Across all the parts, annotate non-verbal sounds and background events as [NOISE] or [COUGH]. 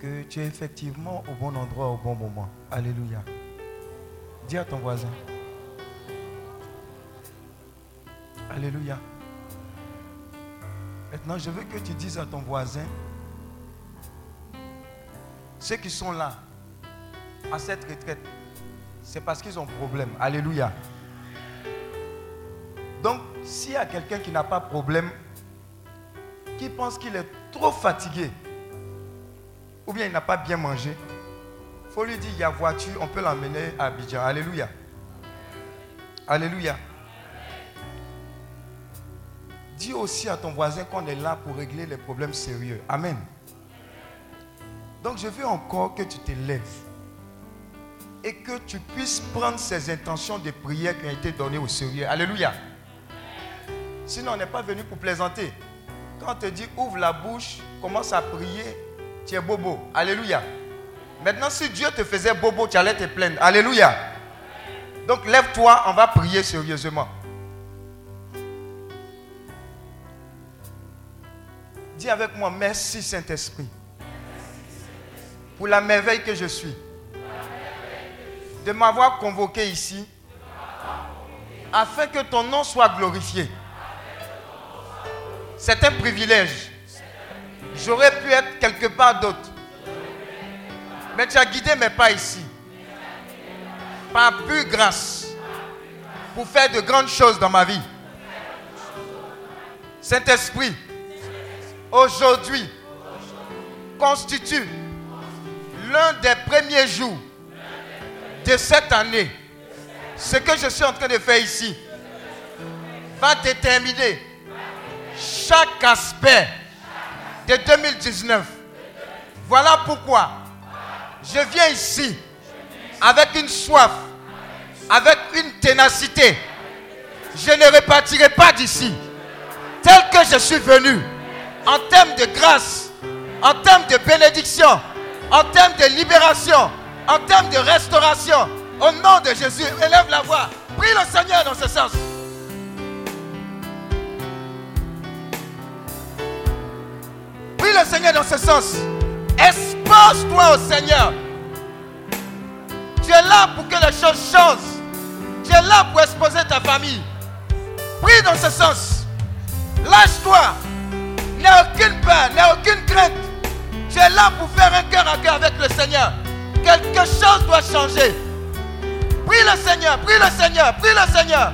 que tu es effectivement au bon endroit au bon moment. Alléluia. Dis à ton voisin. Alléluia. Maintenant, je veux que tu dises à ton voisin, ceux qui sont là, à cette retraite, c'est parce qu'ils ont problème. Alléluia. Donc, s'il y a quelqu'un qui n'a pas problème, qui pense qu'il est trop fatigué, ou bien il n'a pas bien mangé, il faut lui dire, il y a voiture, on peut l'emmener à Abidjan. Alléluia. Alléluia. Dis aussi à ton voisin qu'on est là pour régler les problèmes sérieux. Amen. Donc je veux encore que tu te lèves et que tu puisses prendre ces intentions de prière qui ont été données au sérieux. Alléluia. Sinon, on n'est pas venu pour plaisanter. Quand on te dit ouvre la bouche, commence à prier, tu es bobo. Alléluia. Maintenant, si Dieu te faisait bobo, tu allais te plaindre. Alléluia. Donc lève-toi, on va prier sérieusement. Dis avec moi, merci Saint-Esprit pour la merveille que je suis. De m'avoir convoqué ici afin que ton nom soit glorifié. C'est un privilège. J'aurais pu être quelque part d'autre. Mais tu as guidé mes pas ici. Par plus grâce. Pour faire de grandes choses dans ma vie. Saint-Esprit, aujourd'hui, constitue l'un des premiers jours de cette année. Ce que je suis en train de faire ici va déterminer chaque aspect de 2019. Voilà pourquoi je viens ici avec une soif, avec une ténacité. Je ne repartirai pas d'ici tel que je suis venu en termes de grâce, en termes de bénédiction, en termes de libération, en termes de restauration. Au nom de Jésus, élève la voix. Prie le Seigneur dans ce sens. Prie le Seigneur dans ce sens. Expose-toi au Seigneur. Tu es là pour que les choses changent. Tu es là pour exposer ta famille. Prie dans ce sens. Lâche-toi. N'aie aucune peur, n'aie aucune crainte. Tu es là pour faire un cœur à cœur avec le Seigneur. Quelque chose doit changer. Prie le Seigneur, prie le Seigneur, prie le Seigneur.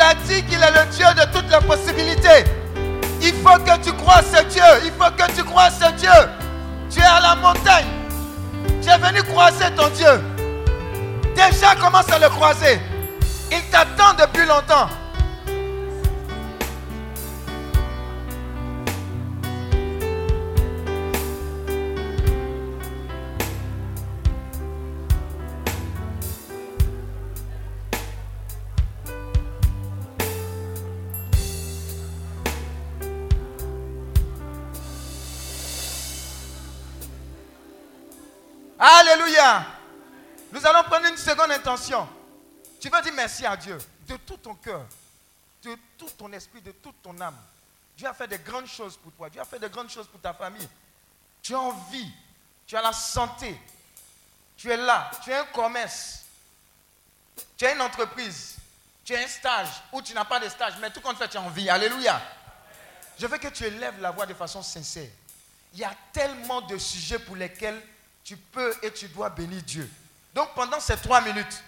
Il a dit qu'il est le Dieu de toutes les possibilités. Il faut que tu crois ce Dieu. Il faut que tu crois ce Dieu. Tu es à la montagne. Tu es venu croiser ton Dieu. Déjà commence à le croiser. Il t'attend depuis longtemps. Nous allons prendre une seconde intention. Tu vas dire merci à Dieu de tout ton cœur, de tout ton esprit, de toute ton âme. Dieu a fait de grandes choses pour toi. Dieu a fait de grandes choses pour ta famille. Tu es en vie. Tu as la santé. Tu es là. Tu as un commerce. Tu as une entreprise. Tu as un stage ou tu n'as pas de stage. Mais tout compte fait, tu es en vie. Alléluia. Je veux que tu élèves la voix de façon sincère. Il y a tellement de sujets pour lesquels tu peux et tu dois bénir Dieu. Donc pendant ces trois minutes,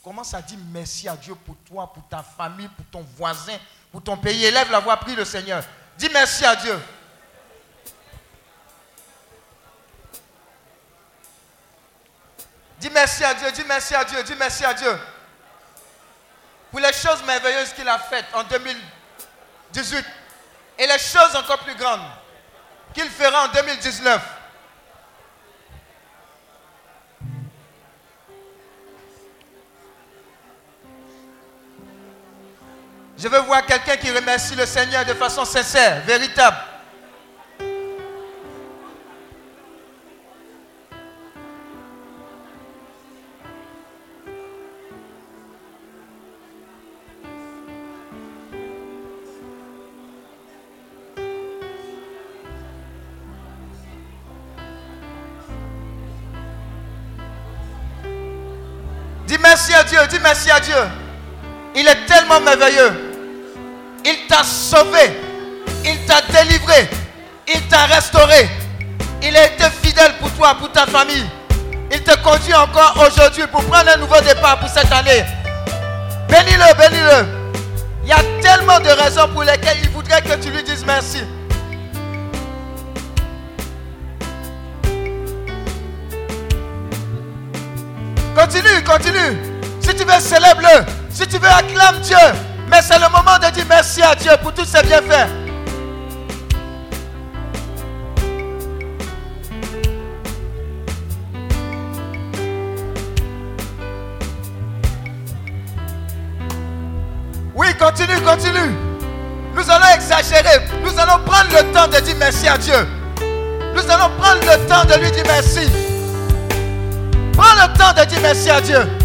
commence à dire merci à Dieu pour toi, pour ta famille, pour ton voisin, pour ton pays. Élève la voix, prie le Seigneur. Dis merci à Dieu. Dis merci à Dieu, dis merci à Dieu, dis merci à Dieu. Pour les choses merveilleuses qu'il a faites en 2018 et les choses encore plus grandes qu'il fera en 2019. Je veux voir quelqu'un qui remercie le Seigneur de façon sincère, véritable. Dis merci à Dieu, dis merci à Dieu. Il est tellement merveilleux. Il t'a sauvé. Il t'a délivré. Il t'a restauré. Il a été fidèle pour toi, pour ta famille. Il te conduit encore aujourd'hui pour prendre un nouveau départ pour cette année. Bénis-le, bénis-le. Il y a tellement de raisons pour lesquelles il voudrait que tu lui dises merci. Continue, continue. Si tu veux, célèbre-le. Si tu veux, acclame Dieu. Mais c'est le moment de dire merci à Dieu pour tous ses bienfaits. Oui, continue, continue. Nous allons exagérer. Nous allons prendre le temps de dire merci à Dieu. Nous allons prendre le temps de lui dire merci. Prends le temps de dire merci à Dieu.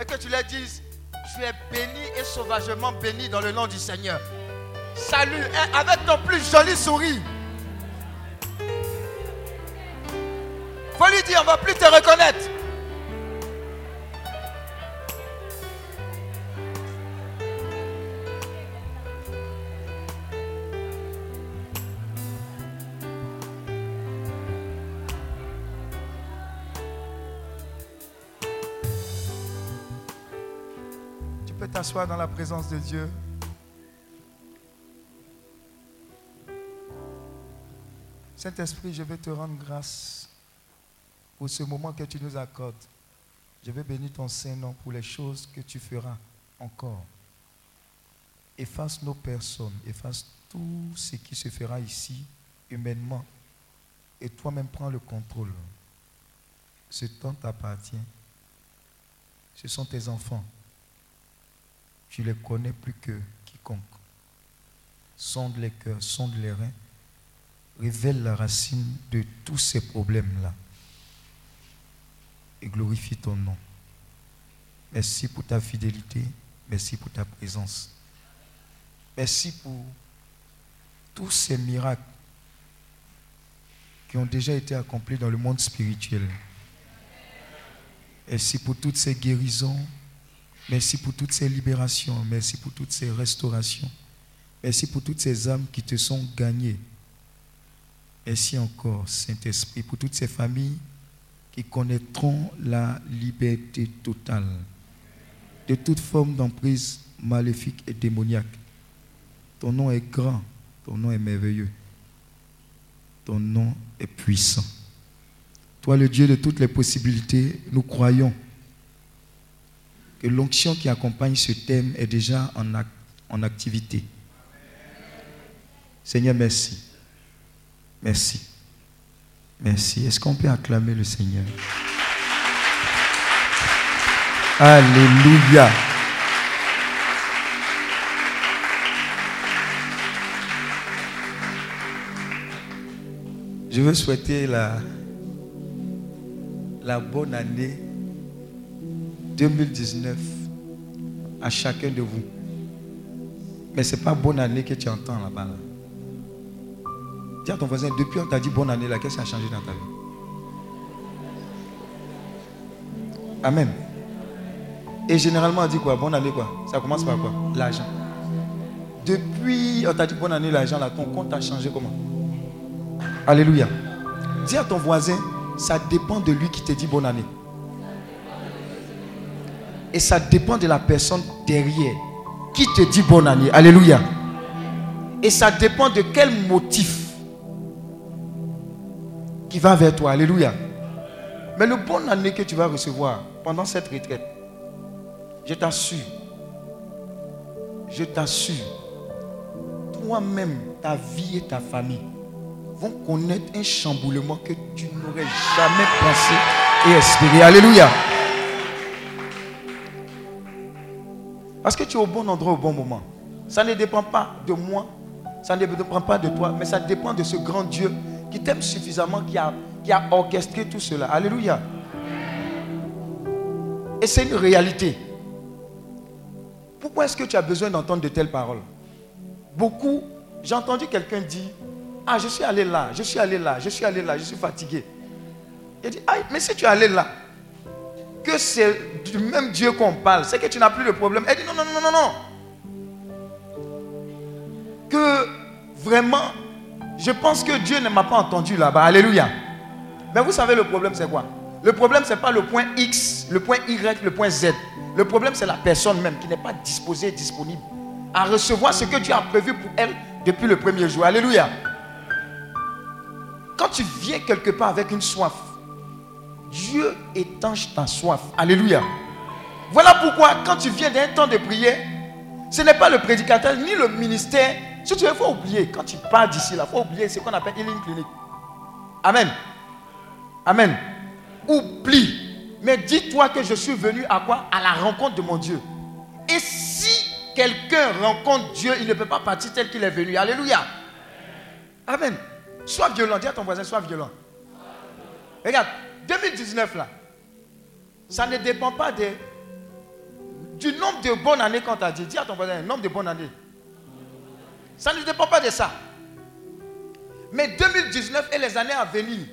Et que tu leur dises, tu es béni et sauvagement béni dans le nom du Seigneur. Salut avec ton plus joli sourire. Faut lui dire, on va plus te reconnaître. T'asseoir dans la présence de Dieu. Saint-Esprit, je veux te rendre grâce pour ce moment que tu nous accordes. Je veux bénir ton Saint-Nom pour les choses que tu feras encore. Efface nos personnes, efface tout ce qui se fera ici, humainement. Et toi-même prends le contrôle. Ce temps t'appartient. Ce sont tes enfants. Tu les connais plus que quiconque. Sonde les cœurs, sonde les reins. Révèle la racine de tous ces problèmes-là. Et glorifie ton nom. Merci pour ta fidélité. Merci pour ta présence. Merci pour tous ces miracles qui ont déjà été accomplis dans le monde spirituel. Merci pour toutes ces guérisons. Merci pour toutes ces libérations. Merci pour toutes ces restaurations. Merci pour toutes ces âmes qui te sont gagnées Merci encore, Saint-Esprit, pour toutes ces familles qui connaîtront la liberté totale de toute forme d'emprise maléfique et démoniaque. Ton nom est grand, ton nom est merveilleux, ton nom est puissant. Toi, le Dieu de toutes les possibilités, nous croyons l'onction qui accompagne ce thème est déjà en, en activité. Seigneur, merci. Merci. Merci. Est-ce qu'on peut acclamer le Seigneur? Alléluia. Je veux souhaiter la, la bonne année 2019 à chacun de vous. Mais ce n'est pas bonne année que tu entends là-bas. là. Dis à ton voisin, depuis on t'a dit bonne année là, qu'est-ce qui a changé dans ta vie? Amen. Et généralement on dit quoi? Bonne année quoi? Ça commence par quoi? L'argent. Depuis on t'a dit bonne année l'argent là, ton compte a changé comment? Alléluia. Dis à ton voisin, ça dépend de lui qui te dit bonne année. Et ça dépend de la personne derrière qui te dit bonne année? Alléluia. Et ça dépend de quel motif qui va vers toi. Alléluia. Mais le bonne année que tu vas recevoir pendant cette retraite, je t'assure, je t'assure, toi-même, ta vie et ta famille vont connaître un chamboulement que tu n'aurais jamais pensé et espéré. Alléluia. Parce que tu es au bon endroit au bon moment. Ça ne dépend pas de moi, ça ne dépend pas de toi, mais ça dépend de ce grand Dieu qui t'aime suffisamment, qui a, orchestré tout cela. Alléluia. Et c'est une réalité. Pourquoi est-ce que tu as besoin d'entendre de telles paroles? Beaucoup, j'ai entendu quelqu'un dire, ah, je suis allé là, je suis allé là, je suis allé là, je suis fatigué. Il dit, ah, mais si tu es allé là, que c'est du même Dieu qu'on parle, c'est que tu n'as plus de problème. Elle dit, non, non, non, non, non. Que vraiment, je pense que Dieu ne m'a pas entendu là-bas. Alléluia. Mais vous savez, le problème, c'est quoi? Le problème, ce n'est pas le point X, le point Y, le point Z. Le problème, c'est la personne même qui n'est pas disposée, disponible à recevoir ce que Dieu a prévu pour elle depuis le premier jour. Alléluia. Quand tu viens quelque part avec une soif, Dieu étanche ta soif. Alléluia. Voilà pourquoi quand tu viens d'un temps de prière, ce n'est pas le prédicateur ni le ministère. Si tu veux, il faut oublier. Quand tu pars d'ici, il faut oublier ce qu'on appelle healing clinic. Amen. Amen. Oublie. Mais dis-toi que je suis venu à quoi? À la rencontre de mon Dieu. Et si quelqu'un rencontre Dieu, il ne peut pas partir tel qu'il est venu. Alléluia. Amen. Sois violent. Dis à ton voisin, sois violent. Regarde, 2019 là, ça ne dépend pas du nombre de bonnes années qu'on t'a dit. Dis à ton voisin, nombre de bonnes années. Ça ne dépend pas de ça. Mais 2019 et les années à venir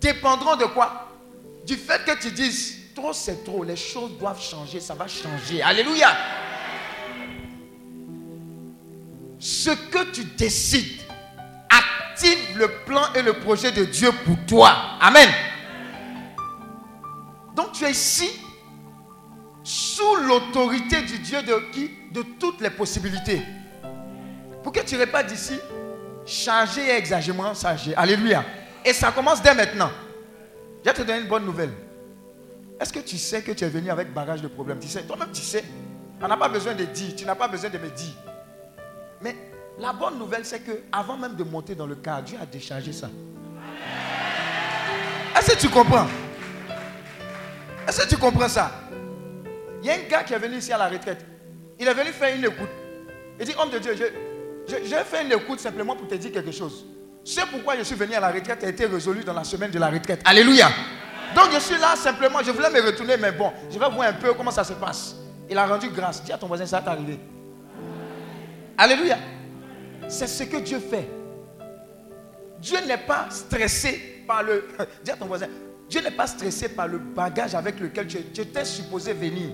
dépendront de quoi? Du fait que tu dises, trop c'est trop, les choses doivent changer, ça va changer. Alléluia. Ce que tu décides active le plan et le projet de Dieu pour toi. Amen. Donc tu es ici sous l'autorité du Dieu de qui? De toutes les possibilités. Pour que tu pas d'ici chargé et exagérément chargé. Alléluia. Et ça commence dès maintenant. Je vais te donner une bonne nouvelle. Est-ce que tu sais que tu es venu avec bagage de problème Tu sais, toi-même tu sais. On n'a pas besoin de dire, tu n'as pas besoin de me dire. Mais la bonne nouvelle, c'est que avant même de monter dans le car, Dieu a déchargé ça. Est-ce que tu comprends? Est-ce que tu comprends ça? Il y a un gars qui est venu ici à la retraite. Il est venu faire une écoute. Il dit, homme de Dieu, je, je, je fais une écoute simplement pour te dire quelque chose. C'est pourquoi je suis venu à la retraite a été résolu dans la semaine de la retraite? Alléluia. Donc je suis là simplement, je voulais me retourner, mais bon, je vais voir un peu comment ça se passe. Il a rendu grâce. Dis à ton voisin, ça t'est arrivé. Alléluia. C'est ce que Dieu fait. Dieu n'est pas stressé par le... [LAUGHS] Dis à ton voisin, Dieu n'est pas stressé par le bagage avec lequel tu, tu étais supposé venir.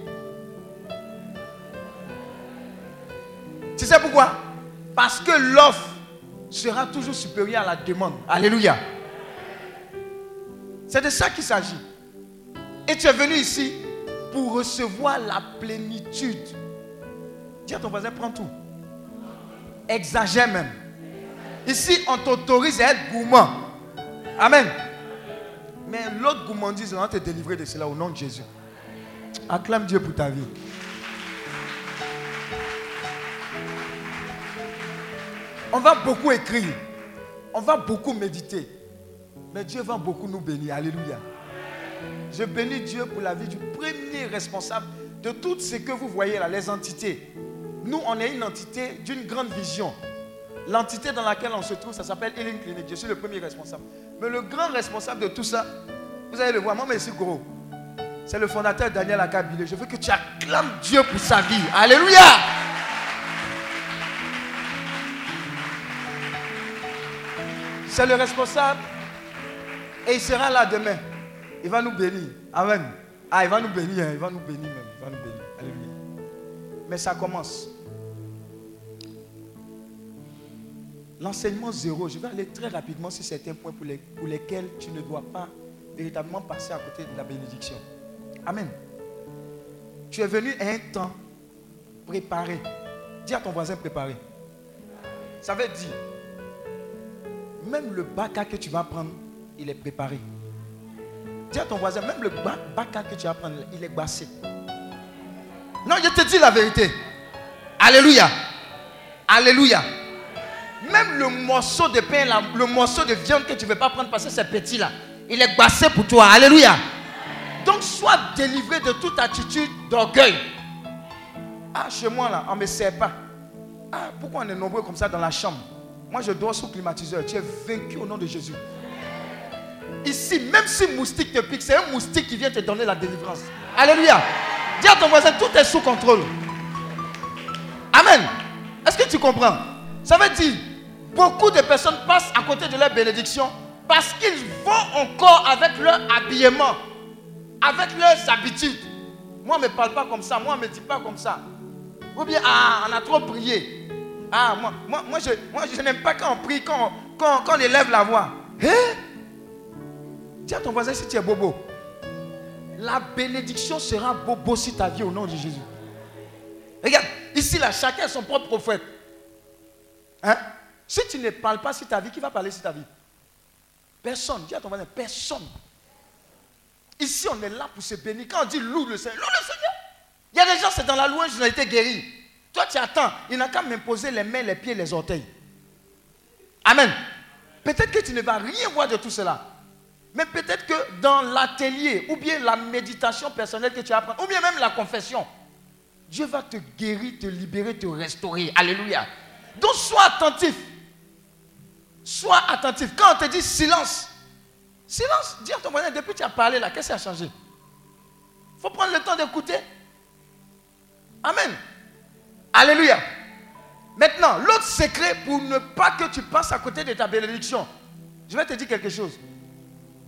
Tu sais pourquoi? Parce que l'offre sera toujours supérieur à la demande. Alléluia. C'est de ça qu'il s'agit. Et tu es venu ici pour recevoir la plénitude. Dis à ton voisin, prends tout. Exagère même. Ici, on t'autorise à être gourmand. Amen. Mais l'autre gourmandise va te délivrer de cela au nom de Jésus. Acclame Dieu pour ta vie. On va beaucoup écrire. On va beaucoup méditer. Mais Dieu va beaucoup nous bénir. Alléluia. Je bénis Dieu pour la vie du premier responsable de tout ce que vous voyez là, les entités. Nous, on est une entité d'une grande vision. L'entité dans laquelle on se trouve, ça s'appelle Healing Clinic. Je suis le premier responsable. Mais le grand responsable de tout ça, vous allez le voir, moi, c'est gros. C'est le fondateur Daniel Akabile. Je veux que tu acclames Dieu pour sa vie. Alléluia. C'est le responsable. Et il sera là demain. Il va nous bénir. Amen. Ah, il va nous bénir. hein. Il va nous bénir même. Il va nous bénir. Alléluia. Mais ça commence. L'enseignement zéro, je vais aller très rapidement sur certains points pour, les- pour lesquels tu ne dois pas véritablement passer à côté de la bénédiction. Amen. Tu es venu à un temps préparé. Dis à ton voisin préparé. Ça veut dire, même le baka que tu vas prendre, il est préparé. Dis à ton voisin, même le ba- baka que tu vas prendre, il est bassé. Non, je te dis la vérité. Alléluia. Alléluia. Même le morceau de pain, le morceau de viande que tu ne veux pas prendre parce que c'est petit là, il est bassé pour toi. Alléluia. Donc sois délivré de toute attitude d'orgueil. Ah, chez moi là, on ne me sert pas. Ah, pourquoi on est nombreux comme ça dans la chambre? Moi, je dors sous climatiseur. Tu es vaincu au nom de Jésus. Ici, même si moustique te pique, c'est un moustique qui vient te donner la délivrance. Alléluia. Dis à ton voisin, tout est sous contrôle. Amen. Est-ce que tu comprends? Ça veut dire, beaucoup de personnes passent à côté de leur bénédiction parce qu'ils vont encore avec leur habillement, avec leurs habitudes. Moi, on ne me parle pas comme ça, moi, on ne me dit pas comme ça. Ou bien, ah, on a trop prié. Ah, moi, moi, moi je, moi, je n'aime pas quand on prie, quand, on- quand, quand élève la voix. Hein? Dis à ton voisin si tu es bobo. La bénédiction sera bobo sur ta vie au nom de Jésus. Regarde, ici là, chacun son propre prophète. Hein? Si tu ne parles pas sur ta vie, qui va parler sur ta vie? Personne. Dis à ton voisin, personne. Ici, on est là pour se bénir. Quand on dit loue le Seigneur, loue le Seigneur. Il y a des gens, c'est dans la louange, ils ont été guéris. Toi, tu attends. Il n'a qu'à m'imposer les mains, les pieds, les orteils. Amen. Peut-être que tu ne vas rien voir de tout cela. Mais peut-être que dans l'atelier, ou bien la méditation personnelle que tu apprends, ou bien même la confession, Dieu va te guérir, te libérer, te restaurer. Alléluia. Donc sois attentif. Sois attentif. Quand on te dit silence, silence, dis à ton voisin, depuis que tu as parlé là, qu'est-ce qui a changé? Il faut prendre le temps d'écouter. Amen. Alléluia. Maintenant, l'autre secret pour ne pas que tu passes à côté de ta bénédiction, je vais te dire quelque chose.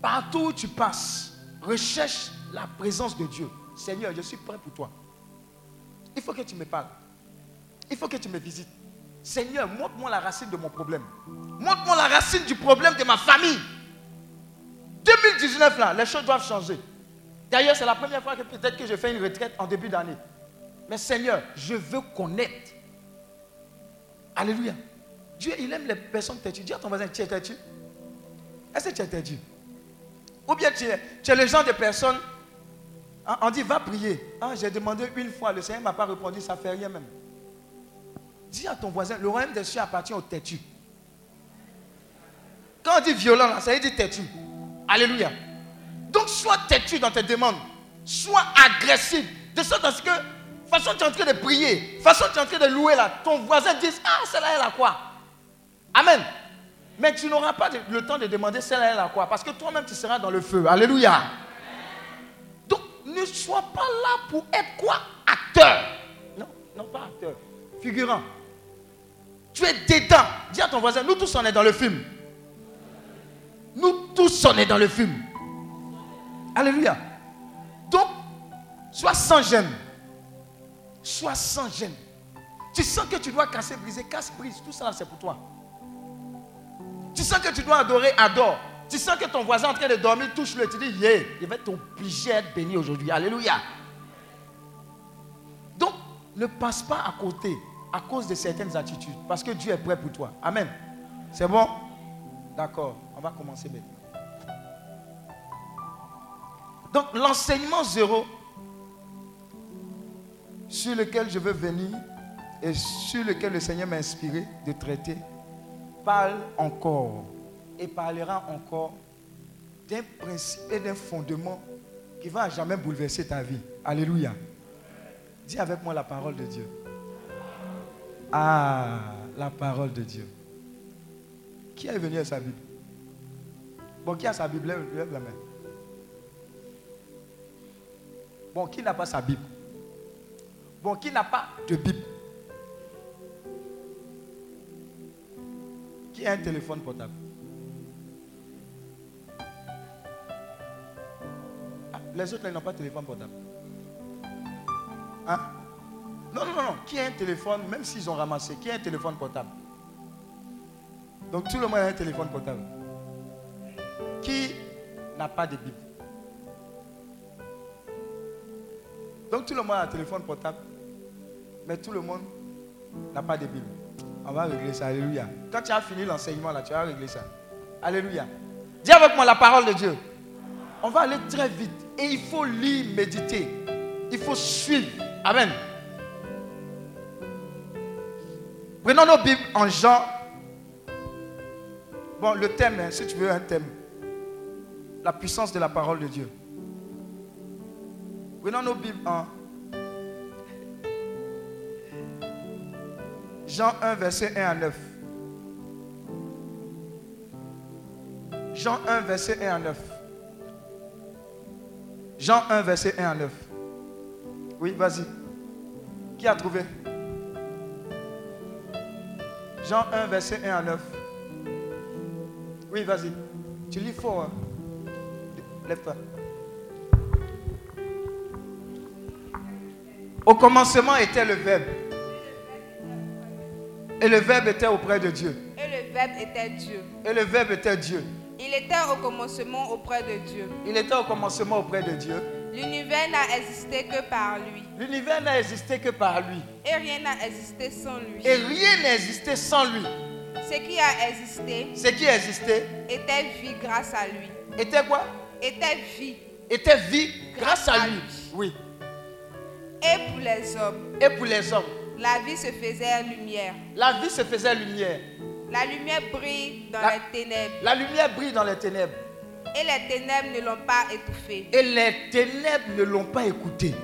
Partout où tu passes, recherche la présence de Dieu. Seigneur, je suis prêt pour toi. Il faut que tu me parles. Il faut que tu me visites. Seigneur, montre-moi la racine de mon problème. Montre-moi la racine du problème de ma famille. 2019, là, les choses doivent changer. D'ailleurs, c'est la première fois que peut-être que je fais une retraite en début d'année. Mais Seigneur, je veux connaître. Alléluia. Dieu, il aime les personnes têtues. Dis à ton voisin, tu es têtu. Est-ce que tu es têtu? Ou bien tu es, tu es le genre de personne, hein, on dit, va prier. Ah, j'ai demandé une fois, le Seigneur ne m'a pas répondu, ça ne fait rien même. Dis à ton voisin, le royaume des cieux appartient aux têtus. Quand on dit violent, là, ça veut dire têtu. Alléluia. Donc, sois têtu dans tes demandes. Sois agressif. De sorte à ce que, façon tu es en train de prier, façon tu es en train de louer là, ton voisin dise Ah, celle-là, elle a quoi? Amen. Mais tu n'auras pas le temps de demander celle-là, elle a quoi? Parce que toi-même, tu seras dans le feu. Alléluia. Donc, ne sois pas là pour être quoi? Acteur. Non, non, pas acteur. Figurant. Tu es dedans. Dis à ton voisin, nous tous, on est dans le film. Nous tous, on est dans le film. Alléluia. Donc, sois sans gêne. Sois sans gêne. Tu sens que tu dois casser, briser, casse, brise. Tout ça, c'est pour toi. Tu sens que tu dois adorer, adore. Tu sens que ton voisin est en train de dormir, touche-le. Tu dis, yeah, il va t'obliger à être béni aujourd'hui. Alléluia. Donc, ne passe pas à côté à cause de certaines attitudes. Parce que Dieu est prêt pour toi. Amen. C'est bon? D'accord. On va commencer maintenant. Donc, l'enseignement zéro sur lequel je veux venir et sur lequel le Seigneur m'a inspiré de traiter parle encore et parlera encore d'un principe et d'un fondement qui va jamais bouleverser ta vie. Alléluia. Dis avec moi la parole de Dieu. Ah, la parole de Dieu. Qui est venu à sa Bible? Bon, qui a sa Bible? Lève, la main. Bon, qui n'a pas sa Bible? Bon, qui n'a pas de Bible? Qui a un téléphone portable? Ah, Les autres, ils n'ont pas de téléphone portable. Hein? Non, non, non. Qui a un téléphone, même s'ils ont ramassé, qui a un téléphone portable? Donc tout le monde a un téléphone portable. Qui n'a pas de Bible? Donc tout le monde a un téléphone portable, mais tout le monde n'a pas de Bible. On va régler ça. Alléluia. Quand tu as fini l'enseignement là, tu vas régler ça. Alléluia. Dis avec moi la parole de Dieu. On va aller très vite. Et il faut lire, méditer. Il faut suivre. Amen. Prenons nos Bibles en Jean. Bon, le thème, hein, si tu veux un thème. La puissance de la parole de Dieu. Prenons nos Bibles en Jean 1, verset 1 à 9. Jean 1, verset 1 à 9. Jean 1, verset 1 à 9. Oui, vas-y. Qui a trouvé? Jean 1, verset 1 à 9. Oui, vas-y. Tu lis fort. hein. Lève-toi. Au commencement était le Verbe. Et le Verbe était auprès de Dieu. Et le Verbe était Dieu. Et le Verbe était Dieu. Il était au commencement auprès de Dieu. Il était au commencement auprès de Dieu. L'univers n'a existé que par lui. L'univers n'a existé que par lui. Et rien n'a existé sans lui. Et rien n'existait sans lui. Ce qui a existé Ce qui existait était vie grâce à lui. était quoi? Était vie. Était vie grâce à lui. Oui. Et pour les hommes, Et pour les hommes, la vie se faisait lumière. la vie se faisait lumière. La lumière brille dans La- les ténèbres. La lumière brille dans les ténèbres. Et les ténèbres ne l'ont pas étouffée. Et les ténèbres ne l'ont pas écouté.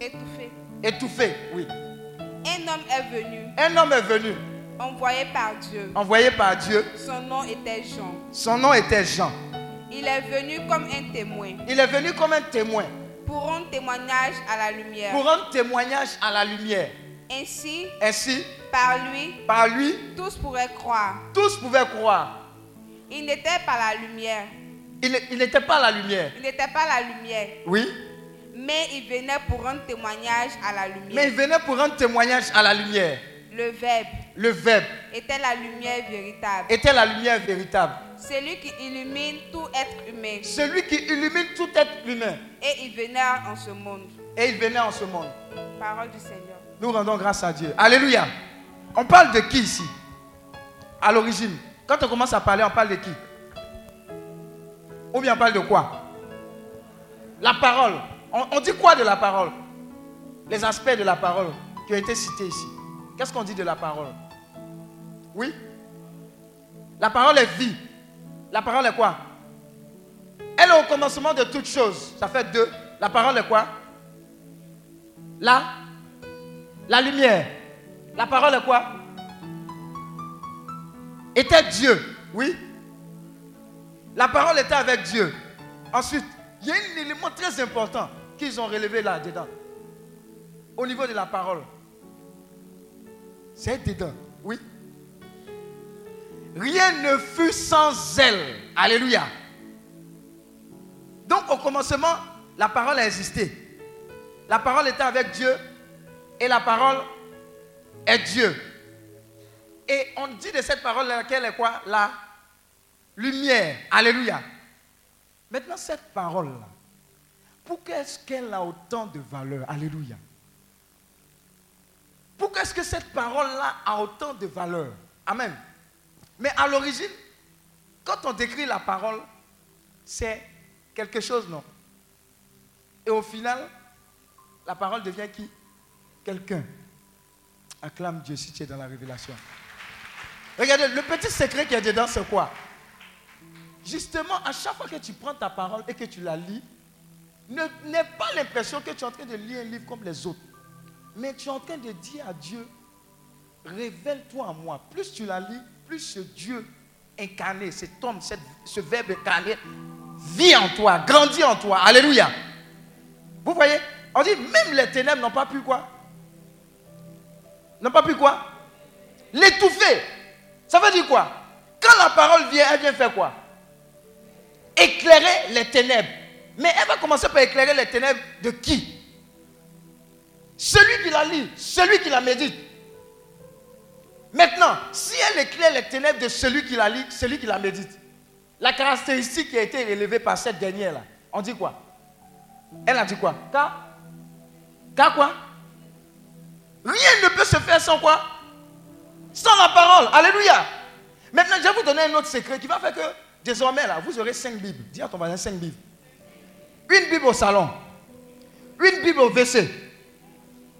Étouffée. Étouffé, oui. Un homme est venu, Un homme est venu, envoyé par Dieu. envoyé par Dieu. Son nom était Jean. Son nom était Jean. Il est venu comme un témoin Il est venu comme un témoin pour rendre témoignage à la lumière. pour rendre témoignage à la lumière. Ainsi, Ainsi, par lui, par lui, tous pourraient croire. tous pouvaient croire. Il n'était pas la lumière. Il il n'était pas la lumière. Il n'était pas la lumière. Oui, Mais il venait pour rendre témoignage à la mais lumière. il venait pour rendre témoignage à la lumière. Le Verbe Le Verbe était la lumière véritable. était la lumière véritable. Celui qui illumine tout être humain. Celui qui illumine tout être humain. Et il venait en ce monde. Et il venait en ce monde. Parole du Seigneur. Nous rendons grâce à Dieu. Alléluia. On parle de qui ici? À l'origine. Quand on commence à parler, on parle de qui? Ou bien on parle de quoi? La parole. On, dit quoi de la parole? Les aspects de la parole qui ont été cités ici. Qu'est-ce qu'on dit de la parole? Oui? La parole est vie. La parole est quoi? Elle est au commencement de toutes choses. Ça fait deux. La parole est quoi? La la lumière. La parole est quoi? Était Dieu. Oui? La parole était avec Dieu. Ensuite, il y a un élément très important qu'ils ont relevé là-dedans. Au niveau de la parole. C'est dedans. Oui. Rien ne fut sans elle. Alléluia. Donc au commencement, la parole a existé. La parole était avec Dieu et la parole est Dieu. Et on dit de cette parole laquelle est quoi? La lumière. Alléluia. Maintenant, cette parole-là, pourquoi est-ce qu'elle a autant de valeur? Alléluia. Pourquoi est-ce que cette parole-là a autant de valeur? Amen. Mais à l'origine, quand on décrit la parole, c'est quelque chose, non? Et au final, la parole devient qui? Quelqu'un. Acclame Dieu si tu es dans la révélation. Regardez, le petit secret qui est dedans, c'est quoi? Justement, à chaque fois que tu prends ta parole et que tu la lis, n'aie pas l'impression que tu es en train de lire un livre comme les autres. Mais tu es en train de dire à Dieu, révèle-toi à moi. Plus tu la lis, plus ce Dieu incarné, cet homme, cette- ce verbe incarné, vit en toi, grandit en toi. Alléluia. Vous voyez? On dit, même les ténèbres n'ont pas pu quoi? N'ont pas pu quoi? L'étouffer. Ça veut dire quoi? Quand la parole vient, elle vient faire quoi? Éclairer les ténèbres. Mais elle va commencer par éclairer les ténèbres de qui? Celui qui la lit, celui qui la médite. Maintenant, si elle éclaire les ténèbres de celui qui la lit, celui qui la médite, la caractéristique qui a été relevée par cette dernière-là, on dit quoi? Elle a dit quoi? Car Car quoi? Rien ne peut se faire sans quoi? Sans la parole. Alléluia. Maintenant, je vais vous donner un autre secret qui va faire que désormais, là, vous aurez cinq Bibles. Dis à ton voisin cinq Bibles. Une Bible au salon. Une Bible au WC.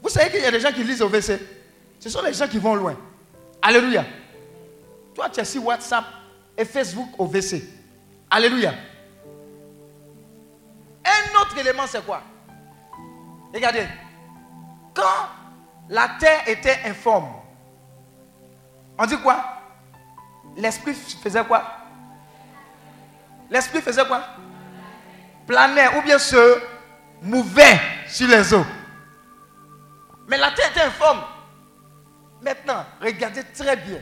Vous savez qu'il y a des gens qui lisent au WC. Ce sont les gens qui vont loin. Alléluia. Toi, tu as sur WhatsApp et Facebook au WC. Alléluia. Un autre élément, c'est quoi? Regardez. Quand la terre était informe, on dit quoi? L'esprit faisait quoi? L'esprit faisait quoi? Planait ou bien se mouvait sur les eaux. Mais la terre était informe. Maintenant, regardez très bien.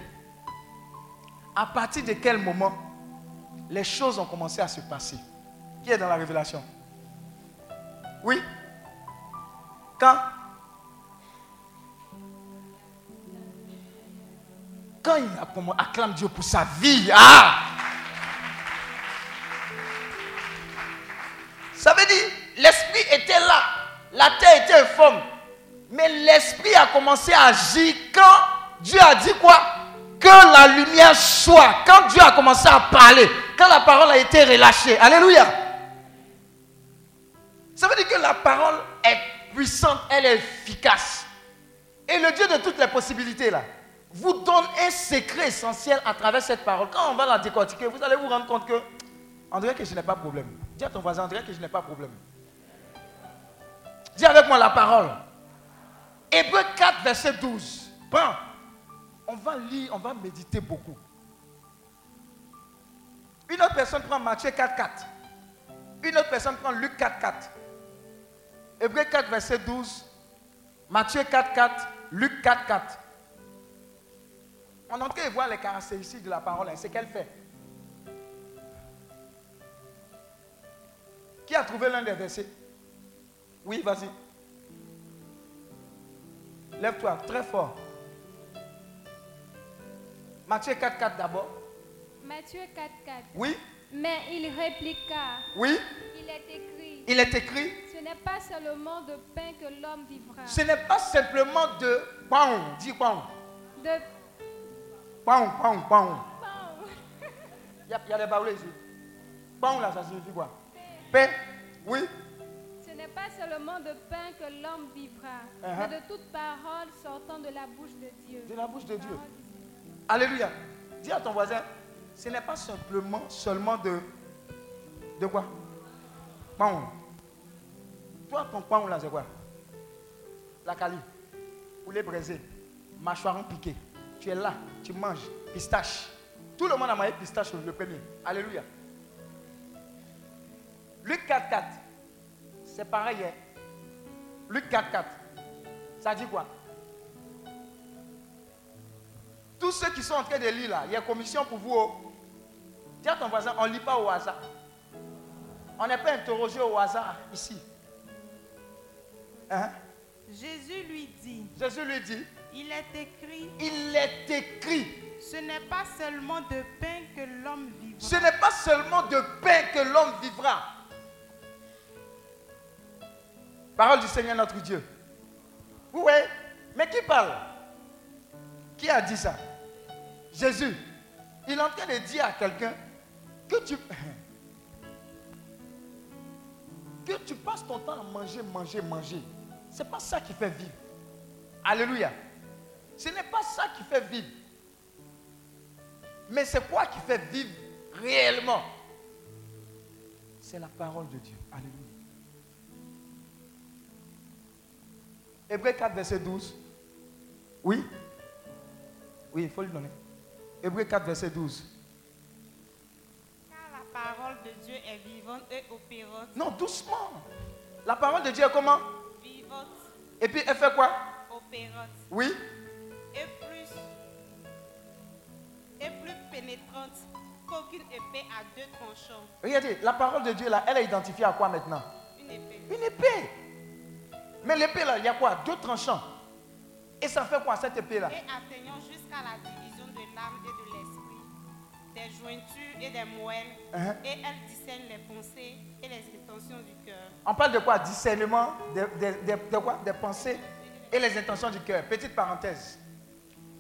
À partir de quel moment les choses ont commencé à se passer? Qui est dans la révélation? Oui? Quand? Quand il acclame Dieu pour sa vie. Ah Ça veut dire, l'esprit était là. La terre était informe. Mais l'esprit a commencé à agir quand Dieu a dit quoi? Que la lumière soit. Quand Dieu a commencé à parler. Quand la parole a été relâchée. Alléluia. Ça veut dire que la parole est puissante, elle est efficace. Et le Dieu de toutes les possibilités là vous donne un secret essentiel à travers cette parole. Quand on va la décortiquer, vous allez vous rendre compte que on dirait que je n'ai pas de problème. Dis à ton voisin, dirait que je n'ai pas de problème. Dis avec moi la parole. Hébreu 4, verset 12. Bon, on va lire, on va méditer beaucoup. Une autre personne prend Matthieu 4, 4. Une autre personne prend Luc 4, 4. Hébreu 4, verset 12. Matthieu 4, 4. Luc 4, 4. On est en train de voir les caractéristiques de la parole, hein, c'est qu'elle fait. Qui a trouvé l'un des versets? Oui, vas-y. Lève-toi très fort. Matthieu 4, 4 d'abord. Matthieu 4, 4. Oui, Mais il répliqua, oui, il est écrit, il est écrit. ce n'est pas seulement de pain que l'homme vivra, Ce n'est pas simplement de pain, dis pain, de pain, pain, pain. pain, [LAUGHS] Il y, a- il y a des baoulés ici. Pain là, ça signifie quoi Pain, oui. ce n'est pas seulement de pain que l'homme vivra, Uh-huh. mais de toute parole sortant de la bouche de Dieu. De la bouche de Dieu. Alléluia. Dis à ton voisin, ce n'est pas simplement seulement de. De quoi? Toi, ton pain là, c'est quoi? La cali. Poulet braisé. Mâchoiron piqué. Tu es là, tu manges. Pistache. Tout le monde a mangé pistache le premier. Alléluia. Luc 4, 4. C'est pareil. hein. Luc 4, 4. Ça dit quoi? Tous ceux qui sont en train de lire là, il y a commission pour vous. oh. Dis à ton voisin, on ne lit pas au hasard. On n'est pas interrogé au hasard ici. Hein? Jésus lui dit, Jésus lui dit, il est écrit, il est écrit. ce n'est pas seulement de pain que l'homme vivra. Ce n'est pas seulement de pain que l'homme vivra. Parole du Seigneur notre Dieu. Oui, ouais. mais qui parle? Qui a dit ça? Jésus. Il est en train de dire à quelqu'un que tu... [LAUGHS] Que tu passes ton temps à manger, manger, manger. Ce n'est pas ça qui fait vivre. Alléluia. Ce n'est pas ça qui fait vivre. Mais c'est quoi qui fait vivre réellement? C'est la parole de Dieu. Hébreu 4, verset 12. Oui? Oui, il faut lui donner. Hébreu 4, verset 12. Car la parole de Dieu est vivante et opérante. Non, doucement. La parole de Dieu est comment? Vivante, Et puis elle fait quoi? Opérante. Oui Et plus. Et plus pénétrante qu'aucune épée à deux tranchants. Regardez, la parole de Dieu là, elle est identifiée à quoi maintenant? Une épée. Une épée. Mais l'épée là, il y a quoi? Deux tranchants. Et ça fait quoi cette épée là? Et atteignant jusqu'à la division de l'âme et de l'esprit, des jointures et des moelles. Hein? Et elle discerne les pensées et les intentions du cœur. On parle de quoi? Discernement de, de- de- de quoi? Des pensées et les intentions du cœur. Petite parenthèse.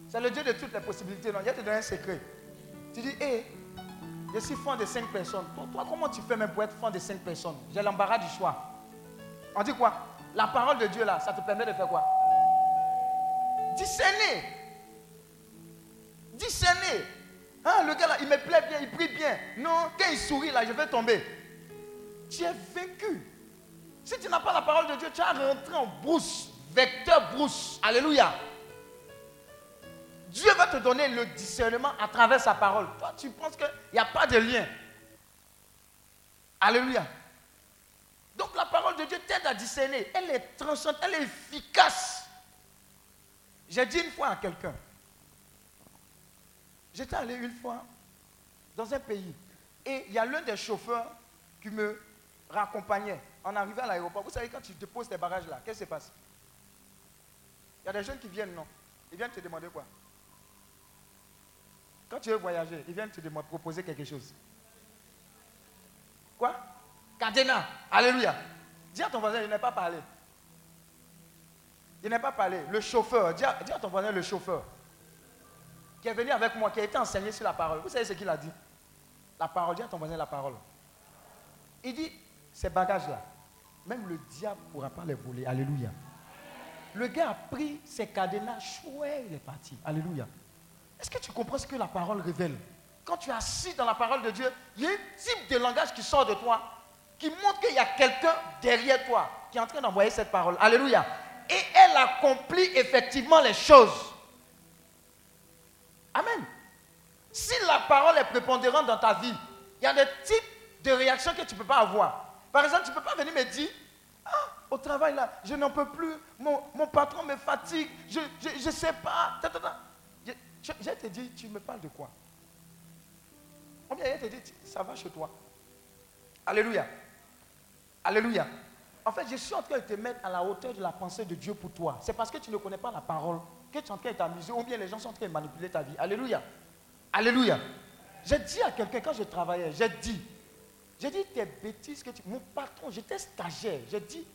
C'est le Dieu de toutes les possibilités. Non, il va te donner un secret. Tu dis, hé, je suis fond de cinq personnes. Toi, toi, comment tu fais même pour être fond de cinq personnes? J'ai l'embarras du choix. On dit quoi? La parole de Dieu là, ça te permet de faire quoi? Discerner. Discerner. Hein, le gars là, il me plaît bien, il prie bien. Non, quand il sourit là, je vais tomber. Tu es vaincu. Si tu n'as pas la parole de Dieu, tu as rentré en brousse, vecteur brousse. Alléluia. Dieu va te donner le discernement à travers sa parole. Toi, tu penses qu'il n'y a pas de lien. Alléluia. De Dieu t'aide à discerner. Elle est tranchante, elle est efficace. J'ai dit une fois à quelqu'un, j'étais allé une fois dans un pays et il y a l'un des chauffeurs qui me raccompagnait en arrivant à l'aéroport. Vous savez, quand tu déposes tes bagages là, qu'est-ce qui se passe? Il y a des jeunes qui viennent, non? Ils viennent te demander quoi? Quand tu veux voyager, ils viennent te demander, proposer quelque chose. Quoi? Cadena. Alléluia. Dis à ton voisin, il n'est pas parlé. Il n'est pas parlé. Le chauffeur, dis à, dis à ton voisin, le chauffeur, qui est venu avec moi, qui a été enseigné sur la parole. Vous savez ce qu'il a dit? La parole, dis à ton voisin la parole. Il dit, ces bagages-là, même le diable ne pourra pas les voler. Alléluia. Le gars a pris ses cadenas, chouette, il est parti. Alléluia. Est-ce que tu comprends ce que la parole révèle? Quand tu es assis dans la parole de Dieu, il y a un type de langage qui sort de toi, qui montre qu'il y a quelqu'un derrière toi qui est en train d'envoyer cette parole. Alléluia. Et elle accomplit effectivement les choses. Amen. Si la parole est prépondérante dans ta vie, il y a des types de réactions que tu ne peux pas avoir. Par exemple, tu ne peux pas venir me dire, ah, au travail là, je n'en peux plus, mon, mon patron me fatigue, je ne sais pas. Je, je- je te dis, tu me parles de quoi? Ou bien je te dis, ça va chez toi. Alléluia. Alléluia. En fait, je suis en train de te mettre à la hauteur de la pensée de Dieu pour toi. C'est parce que tu ne connais pas la parole que tu es en train de t'amuser ou bien les gens sont en train de manipuler ta vie. Alléluia. Alléluia. J'ai dit à quelqu'un quand je travaillais, j'ai dit, j'ai dit tes bêtises que tu... Mon patron, j'étais stagiaire. J'ai dit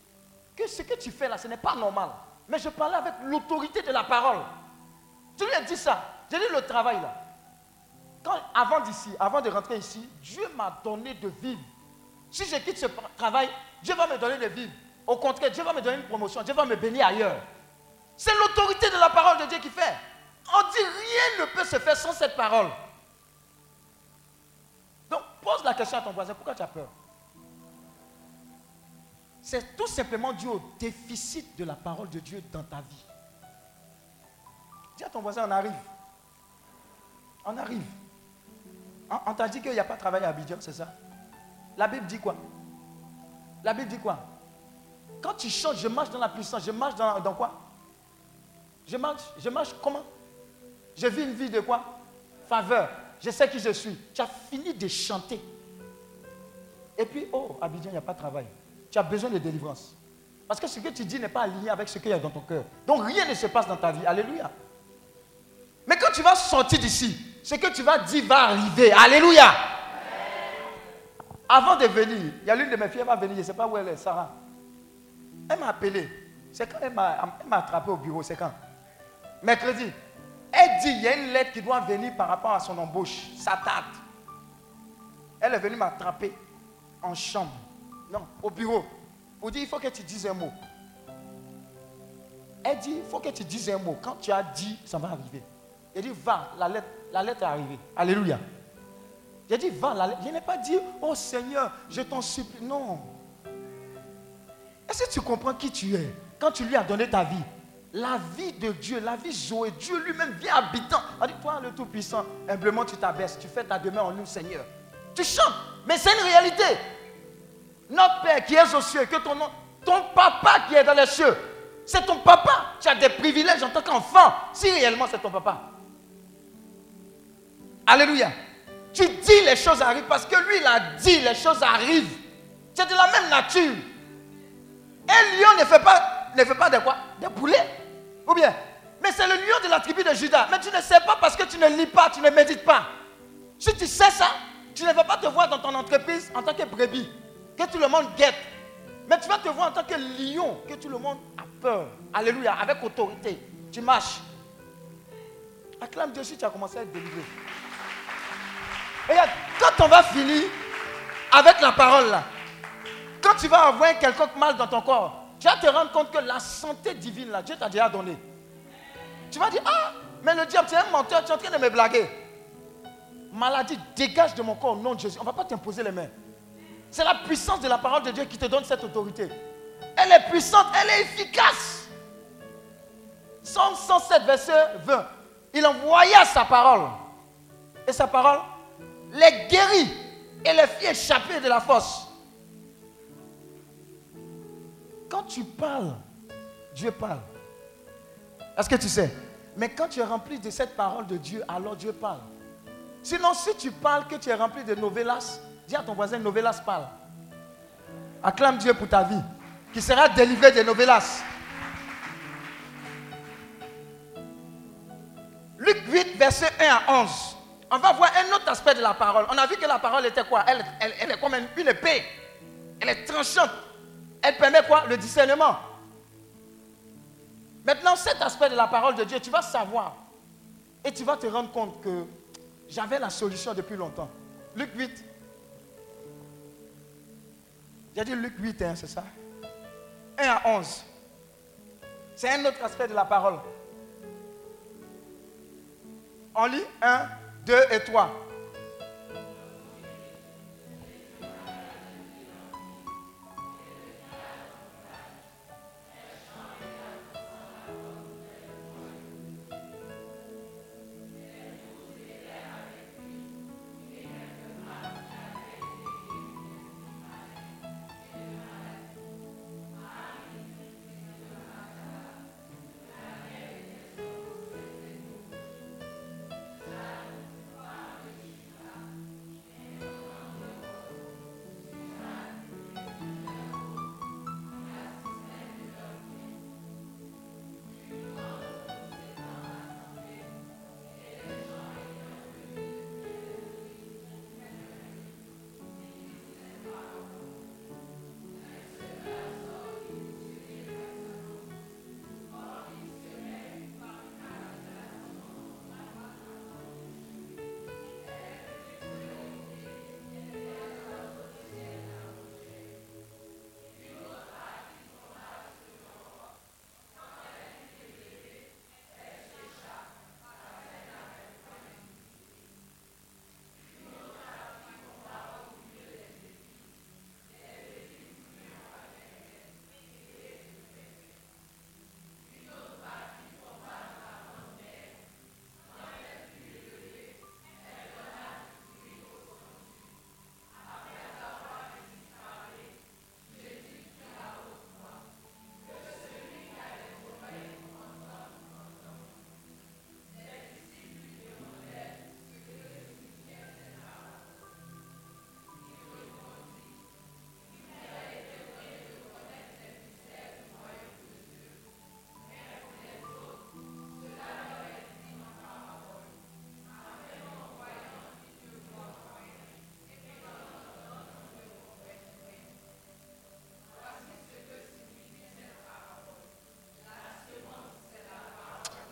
que ce que tu fais là, ce n'est pas normal. Mais je parlais avec l'autorité de la parole. Je lui ai dit ça. J'ai dit le travail là. Quand, avant d'ici, avant de rentrer ici, Dieu m'a donné de vivre. Si je quitte ce travail, Dieu va me donner de vivre. Au contraire, Dieu va me donner une promotion. Dieu va me bénir ailleurs. C'est l'autorité de la parole de Dieu qui fait. On dit rien ne peut se faire sans cette parole. Donc pose la question à ton voisin, pourquoi tu as peur? C'est tout simplement dû au déficit de la parole de Dieu dans ta vie. Dis à ton voisin, on arrive. On arrive. On, on t'a dit qu'il n'y a pas de travail à Abidjan, c'est ça? La Bible dit quoi? La Bible dit quoi? Quand tu chantes, je marche dans la puissance. Je marche dans, quoi? Je marche, je marche comment? Je vis une vie de quoi? Faveur. Je sais qui je suis. Tu as fini de chanter. Et puis, oh, Abidjan, il n'y a pas de travail. Tu as besoin de délivrance. Parce que ce que tu dis n'est pas aligné avec ce qu'il y a dans ton cœur. Donc rien ne se passe dans ta vie. Alléluia. Mais quand tu vas sortir d'ici, Ce que tu vas dire va arriver. Alléluia. Avant de venir, il y a l'une de mes filles, elle va venir, je ne sais pas où elle est, Sarah. Elle m'a appelé. C'est quand elle m'a attrapé au bureau, c'est quand? Mercredi. Elle dit, il y a une lettre qui doit venir par rapport à son embauche. Ça tarde. Elle est venue m'attraper en chambre. Non, au bureau. Pour dire, il faut que tu dises un mot. Elle dit, il faut que tu dises un mot. Quand tu as dit, ça va arriver. Elle dit, va, la lettre, la lettre est arrivée. Alléluia. J'ai dit, va, lettre. Je n'ai pas dit, oh Seigneur, je t'en supplie. Non. Est-ce que tu comprends qui tu es quand tu lui as donné ta vie? La vie de Dieu, la vie Zoé, Dieu lui-même vient habitant. On dit, toi, le Tout-Puissant, humblement tu t'abaisses, tu fais ta demeure en nous, Seigneur. Tu chantes, mais c'est une réalité. Notre Père qui est aux cieux, que ton nom, ton papa qui est dans les cieux, c'est ton papa. Tu as des privilèges en tant qu'enfant, si réellement c'est ton papa. Alléluia. Tu dis les choses arrivent parce que lui, il a dit les choses arrivent. C'est de la même nature. Un lion ne fait pas, de quoi? Des poulets. Ou bien? Mais c'est le lion de la tribu de Judas. Mais tu ne sais pas parce que tu ne lis pas, tu ne médites pas. Si tu sais ça, tu ne vas pas te voir dans ton entreprise en tant que brebis, que tout le monde guette. Mais tu vas te voir en tant que lion, que tout le monde a peur. Alléluia, avec autorité. Tu marches. Acclame Dieu si tu as commencé à être délivré. Et quand on va finir avec la parole là, quand tu vas avoir quelconque mal dans ton corps, tu vas te rendre compte que la santé divine là, Dieu t'a déjà donné. Tu vas dire, ah, mais le diable, tu es un menteur, tu es en train de me blaguer. Maladie, dégage de mon corps au nom de Jésus. On ne va pas t'imposer les mains. C'est la puissance de la parole de Dieu qui te donne cette autorité. Elle est puissante, elle est efficace. Psaume 107, verset 20. Il envoya sa parole. Et sa parole les guérit et les fit échapper de la fosse. Quand tu parles, Dieu parle. Est-ce que tu sais? Mais quand tu es rempli de cette parole de Dieu, alors Dieu parle. Sinon, si tu parles que tu es rempli de novelas, dis à ton voisin, novelas parle. Acclame Dieu pour ta vie, qui sera délivré des novelas. Luc 8, verset 1 à 11. On va voir un autre aspect de la parole. On a vu que la parole était quoi? Elle, est comme une, une épée. Elle est tranchante. Elle permet quoi? Le discernement. Maintenant, cet aspect de la parole de Dieu, tu vas savoir. Et tu vas te rendre compte que j'avais la solution depuis longtemps. Luc 8. J'ai dit Luc 8, hein, c'est ça? 1 à 11. C'est un autre aspect de la parole. On lit 1, 2 et 3.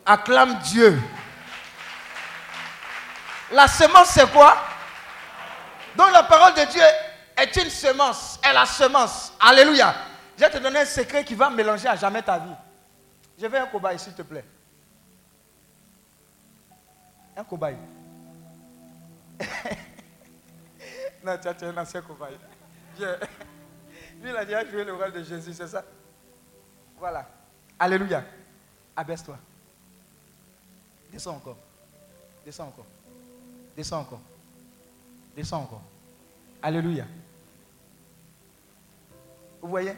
Acclame Dieu. La semence, c'est quoi? Donc la parole de Dieu est une semence. Est la semence. Alléluia. Je vais te donner un secret qui va mélanger à jamais ta vie. Je veux un cobaye, s'il te plaît. Un cobaye. [LAUGHS] non, tu as un ancien cobaye. Viens. Lui, il a déjà joué le rôle de Jésus, c'est ça? Voilà. Alléluia. Abaisse-toi. Descends encore. Descends encore. Descends encore. Descends encore. Alléluia. Vous voyez?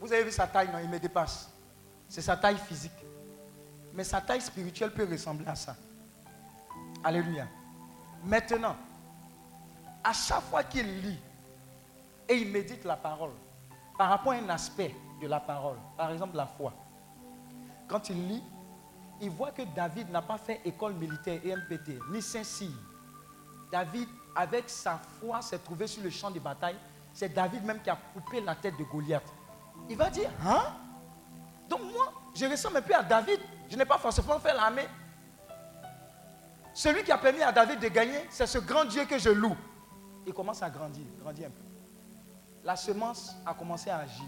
Vous avez vu sa taille, non Il me dépasse. C'est sa taille physique. Mais sa taille spirituelle peut ressembler à ça. Alléluia. Maintenant, à chaque fois qu'il lit et il médite la parole, par rapport à un aspect de la parole, par exemple la foi, quand il lit, il voit que David n'a pas fait école militaire et MPT, ni Saint-Cyr. David, avec sa foi, s'est trouvé sur le champ de bataille. C'est David même qui a coupé la tête de Goliath. Il va dire, hein? Donc moi, je ressemble un peu à David. Je n'ai pas forcément fait l'armée. Celui qui a permis à David de gagner, c'est ce grand Dieu que je loue. Il commence à grandir, grandir un peu. La semence a commencé à agir.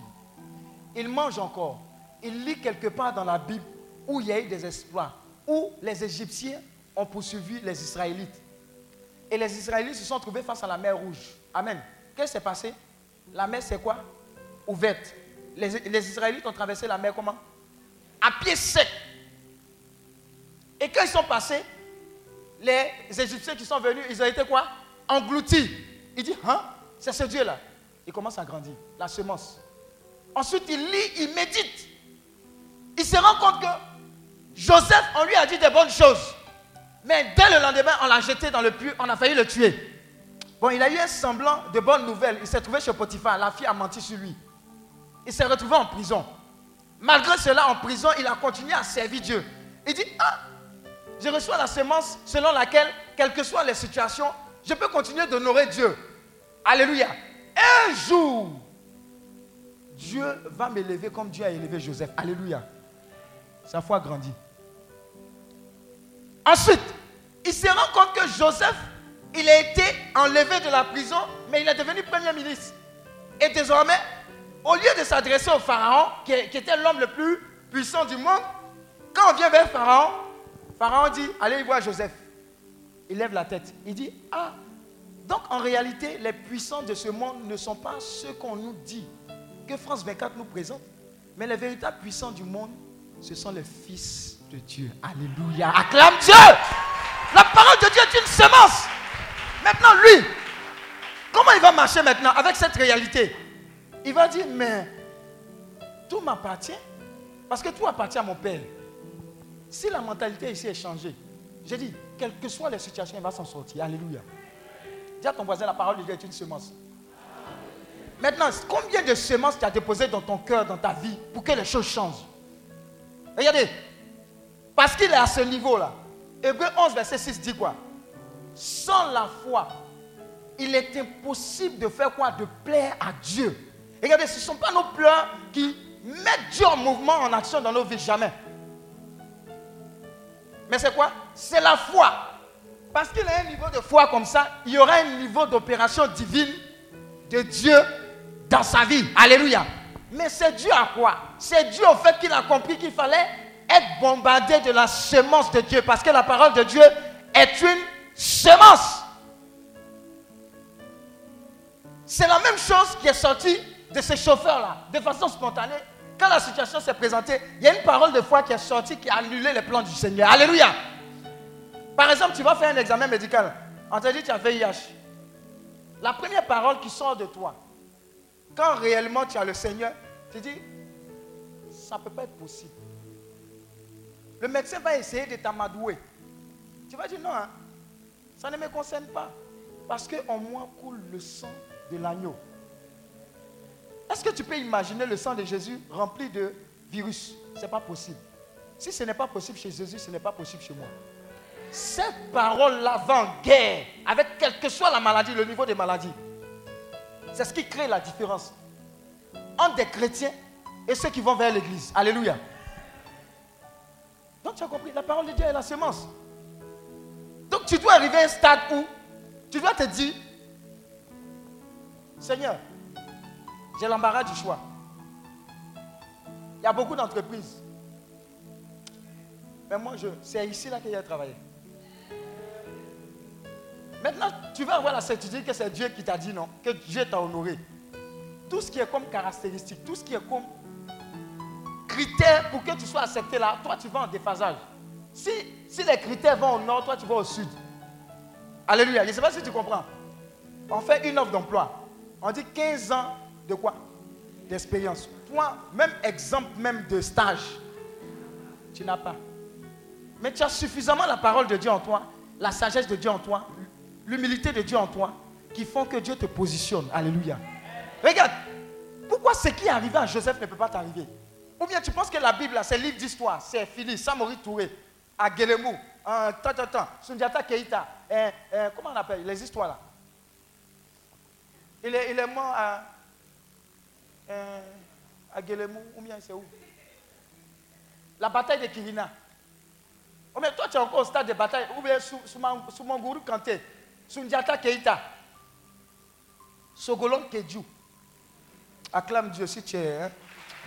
Il mange encore. Il lit quelque part dans la Bible où il y a eu des exploits, où les Égyptiens ont poursuivi les Israélites. Et les Israélites se sont trouvés face à la mer Rouge. Amen. Qu'est-ce qui s'est passé? La mer, c'est quoi? Ouverte. Les, Israélites ont traversé la mer comment? À pied sec. Et quand ils sont passés, les Égyptiens qui sont venus, ils ont été quoi? Engloutis. Il dit, hein? C'est ce Dieu-là. Il commence à grandir, la semence. Ensuite, il lit, il médite. Il se rend compte que Joseph, on lui a dit des bonnes choses. Mais dès le lendemain, on l'a jeté dans le puits, on a failli le tuer. Bon, il a eu un semblant de bonnes nouvelles. Il s'est trouvé chez Potiphar. La fille a menti sur lui. Il s'est retrouvé en prison. Malgré cela, en prison, il a continué à servir Dieu. Il dit, ah, je reçois la semence selon laquelle, quelles que soient les situations, je peux continuer d'honorer Dieu. Alléluia. Un jour, Dieu va m'élever comme Dieu a élevé Joseph. Alléluia. Sa foi grandit. Ensuite, il se rend compte que Joseph, il a été enlevé de la prison, mais il est devenu premier ministre. Et désormais, au lieu de s'adresser au Pharaon, qui, était l'homme le plus puissant du monde, quand on vient vers Pharaon, Pharaon dit, allez voir Joseph. Il lève la tête. Il dit, ah, donc en réalité, les puissants de ce monde ne sont pas ceux qu'on nous dit, que France 24 nous présente, mais les véritables puissants du monde, ce sont les fils Dieu. Alléluia. Acclame Dieu. La parole de Dieu est une semence. Maintenant, lui, comment il va marcher maintenant avec cette réalité? Il va dire, mais tout m'appartient, parce que tout appartient à mon Père. Si la mentalité ici est changée, je dis, quelles que soient les situations, il va s'en sortir. Alléluia. Dis à ton voisin, la parole de Dieu est une semence. Maintenant, combien de semences tu as déposées dans ton cœur, dans ta vie, pour que les choses changent? Regardez, parce qu'il est à ce niveau-là. Hébreu 11, verset 6 dit quoi? Sans la foi, il est impossible de faire quoi? De plaire à Dieu. Regardez, ce ne sont pas nos pleurs qui mettent Dieu en mouvement, en action dans nos vies, jamais. Mais c'est quoi? C'est la foi. Parce qu'il a un niveau de foi comme ça, il y aura un niveau d'opération divine de Dieu dans sa vie. Alléluia. Mais c'est Dieu à quoi? C'est Dieu au fait qu'il a compris qu'il fallait être bombardé de la semence de Dieu. Parce que la parole de Dieu est une semence. C'est la même chose qui est sortie de ces chauffeurs-là, de façon spontanée. Quand la situation s'est présentée, il y a une parole de foi qui est sortie qui a annulé les plans du Seigneur. Alléluia. Par exemple, tu vas faire un examen médical. On te dit tu as VIH. La première parole qui sort de toi, quand réellement tu as le Seigneur, tu dis, ça ne peut pas être possible. Le médecin va essayer de t'amadouer. Tu vas dire non, hein, ça ne me concerne pas. Parce qu'en moi coule le sang de l'agneau. Est-ce que tu peux imaginer le sang de Jésus rempli de virus? Ce n'est pas possible. Si ce n'est pas possible chez Jésus, ce n'est pas possible chez moi. Cette parole-là va en guerre avec quelle que soit la maladie, le niveau des maladies. C'est ce qui crée la différence entre des chrétiens et ceux qui vont vers l'église. Alléluia. Donc tu as compris, la parole de Dieu est la semence. Donc tu dois arriver à un stade où tu dois te dire, Seigneur, j'ai l'embarras du choix. Il y a beaucoup d'entreprises. Mais moi, je, c'est ici là que j'ai travaillé. Maintenant, tu vas avoir la certitude que c'est Dieu qui t'a dit non, que Dieu t'a honoré. Tout ce qui est comme caractéristique, tout ce qui est comme critère pour que tu sois accepté là, toi tu vas en déphasage. Si, si les critères vont au nord, toi tu vas au sud. Alléluia. Je ne sais pas si tu comprends. On fait une offre d'emploi. On dit 15 ans de quoi? D'expérience. Toi, même exemple même de stage, tu n'as pas. Mais tu as suffisamment la parole de Dieu en toi, la sagesse de Dieu en toi, l'humilité de Dieu en toi, qui font que Dieu te positionne. Alléluia. Regarde, pourquoi ce qui est arrivé à Joseph ne peut pas t'arriver? Ou bien tu penses que la Bible, c'est livre d'histoire, c'est fini, Samori Touré, à Guélemou, euh, tant, Sundiata Keita, euh, euh, comment on appelle les histoires là? Il est, mort à, euh, à Guélemou, ou bien c'est où? La bataille de Kirina. Mais toi, tu es encore au stade de bataille, ou bien sous, sous, sous Kanté, Sundiata Keita, Sogolon Kedju. Acclame Dieu si tu es. Hein?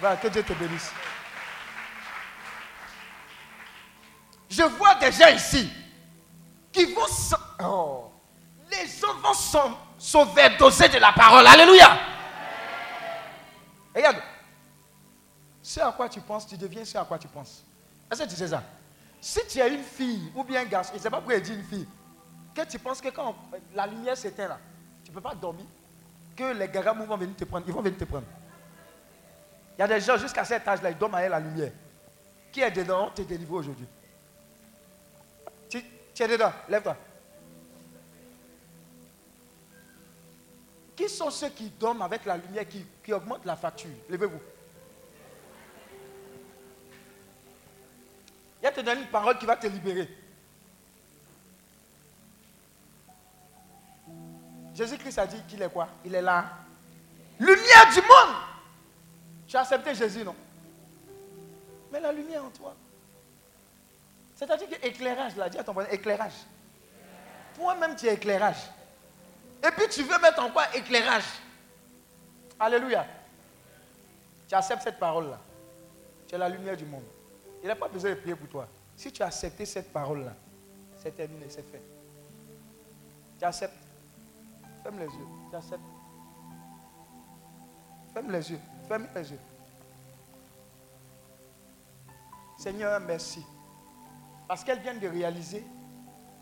Va, que Dieu te bénisse. Je vois des gens ici qui vont. Oh. Les gens vont s'overdoser de la parole. Alléluia. Regarde. Ce à quoi tu penses, tu deviens ce à quoi tu penses. Est-ce que tu sais ça? Si tu es une fille ou bien un garçon, je ne sais pas pourquoi il dit une fille, que tu penses que quand la lumière s'éteint là, tu ne peux pas dormir, que les garamous vont venir te prendre, ils vont venir te prendre. Il y a des gens jusqu'à cet âge-là, ils dorment avec la lumière. Qui est dedans? On te délivre aujourd'hui. Tu, es dedans, lève-toi. Qui sont ceux qui dorment avec la lumière qui, qui augmente la facture? Levez-vous. Il y a te donner une parole qui va te libérer. Jésus-Christ a dit qu'il est quoi? Il est là. Lumière du monde. Tu as accepté Jésus, non? Mais la lumière en toi. C'est-à-dire que éclairage, là, dis à ton voisin, éclairage. Toi-même, tu es éclairage. Et puis tu veux mettre en quoi éclairage? Alléluia. Tu acceptes cette parole-là. Tu es la lumière du monde. Il n'a pas besoin de prier pour toi. Si tu as accepté cette parole-là, c'est terminé, c'est fait. Tu acceptes. Ferme les yeux. Tu acceptes. Ferme les yeux. Ferme les yeux. Seigneur, merci. Parce qu'elles viennent de réaliser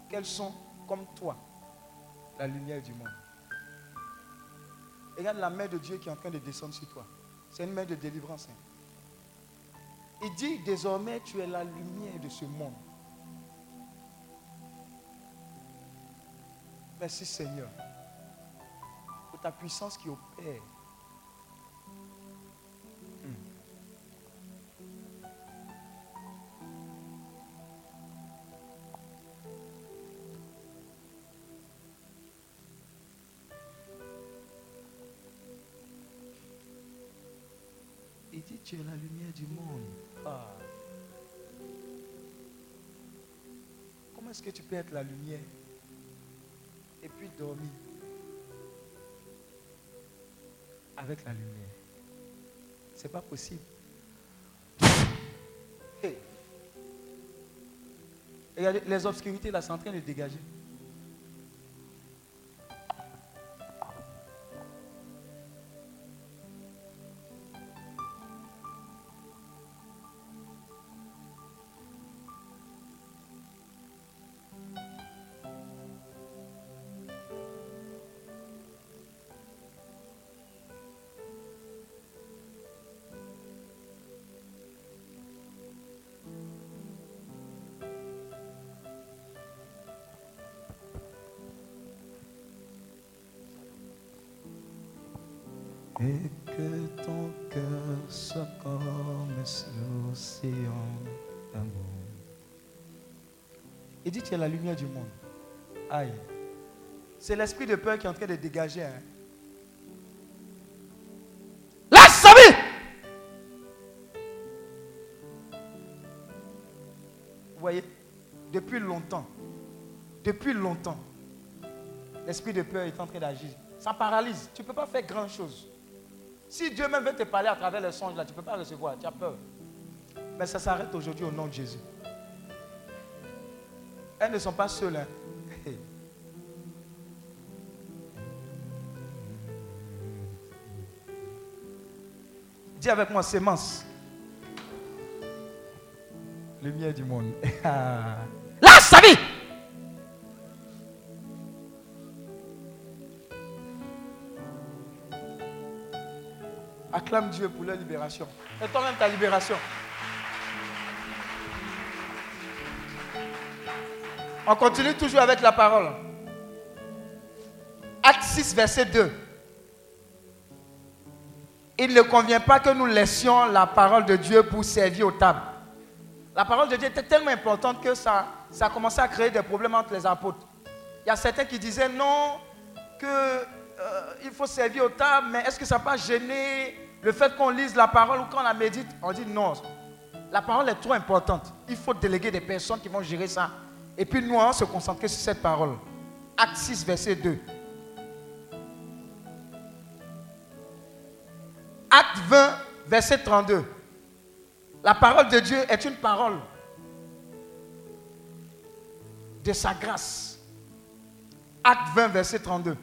qu'elles sont comme toi, la lumière du monde. Regarde la main de Dieu qui est en train de descendre sur toi. C'est une main de délivrance. hein. Il dit désormais tu es la lumière de ce monde. Merci Seigneur pour ta puissance qui opère. La lumière du monde. Ah. Comment est-ce que tu peux être la lumière et puis dormir avec la lumière? C'est pas possible. Les obscurités là sont en train de dégager. Comme l'océan d'amour. Il dit tu es la lumière du monde. Aïe. C'est l'esprit de peur qui est en train de dégager. Hein. Lâche sa vie voyez, depuis longtemps, depuis longtemps, l'esprit de peur est en train d'agir. Ça paralyse. Tu ne peux pas faire grand chose. Si Dieu même veut te parler à travers les songes, là, tu ne peux pas recevoir. Tu as peur. Mais ça s'arrête aujourd'hui au nom de Jésus. Elles ne sont pas seules. hein. [LAUGHS] Dis avec moi, sémence. Lumière du monde. [LAUGHS] Lâche sa vie. Acclame Dieu pour leur libération. Et toi-même ta libération. On continue toujours avec la parole. Acte 6, verset 2. Il ne convient pas que nous laissions la parole de Dieu pour servir aux tables. La parole de Dieu était tellement importante que ça, ça a commencé à créer des problèmes entre les apôtres. Il y a certains qui disaient non, qu'il faut servir aux tables, mais est-ce que ça n'a pas gêné le fait qu'on lise la parole ou qu'on la médite On dit non. La parole est trop importante. Il faut déléguer des personnes qui vont gérer ça. Et puis nous, on se concentrer sur cette parole. Acte 6, verset 2. Acte 20, verset 32. La parole de Dieu est une parole de sa grâce. Acte 20, verset 32.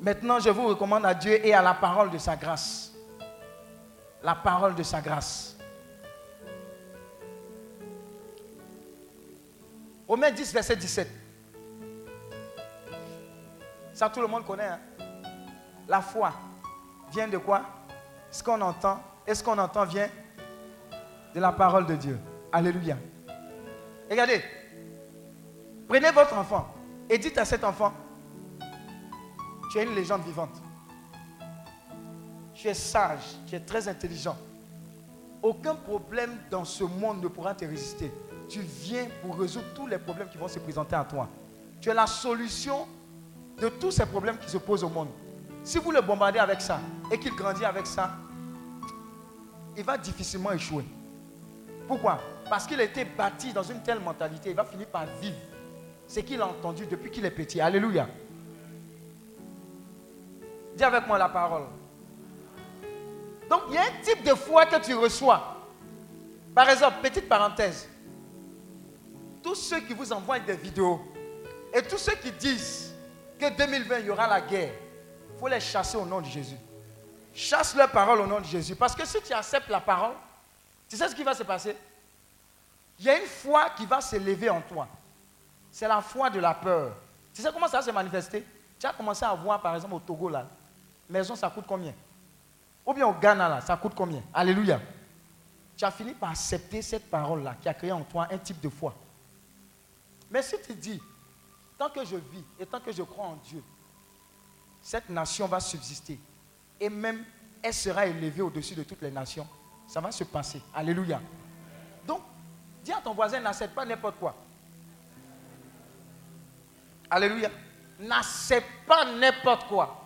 Maintenant, je vous recommande à Dieu et à la parole de sa grâce. La parole de sa grâce. Romains 10, verset 17. Ça, tout le monde connaît. hein. La foi vient de quoi? Ce qu'on entend. Et ce qu'on entend vient de la parole de Dieu. Alléluia. Regardez. Prenez votre enfant et dites à cet enfant, tu es une légende vivante. Tu es sage, tu es très intelligent. Aucun problème dans ce monde ne pourra te résister. Tu viens pour résoudre tous les problèmes qui vont se présenter à toi. Tu es la solution de tous ces problèmes qui se posent au monde. Si vous le bombardez avec ça et qu'il grandit avec ça, il va difficilement échouer. Pourquoi? Parce qu'il a été bâti dans une telle mentalité, il va finir par vivre ce qu'il a entendu depuis qu'il est petit. Alléluia. Dis avec moi la parole. Donc il y a un type de foi que tu reçois. Par exemple, petite parenthèse. Tous ceux qui vous envoient des vidéos et tous ceux qui disent que 2020 il y aura la guerre, il faut les chasser au nom de Jésus. Chasse leur parole au nom de Jésus. Parce que si tu acceptes la parole, tu sais ce qui va se passer? Il y a une foi qui va se lever en toi. C'est la foi de la peur. Tu sais comment ça va se manifester? Tu as commencé à voir, par exemple, au Togo, là, maison, ça coûte combien? Ou bien au Ghana, là, ça coûte combien? Alléluia. Tu as fini par accepter cette parole-là qui a créé en toi un type de foi. Mais si tu dis, tant que je vis et tant que je crois en Dieu, cette nation va subsister. Et même, elle sera élevée au-dessus de toutes les nations. Ça va se passer. Alléluia. Donc, dis à ton voisin, n'accepte pas n'importe quoi. Alléluia. N'accepte pas n'importe quoi. «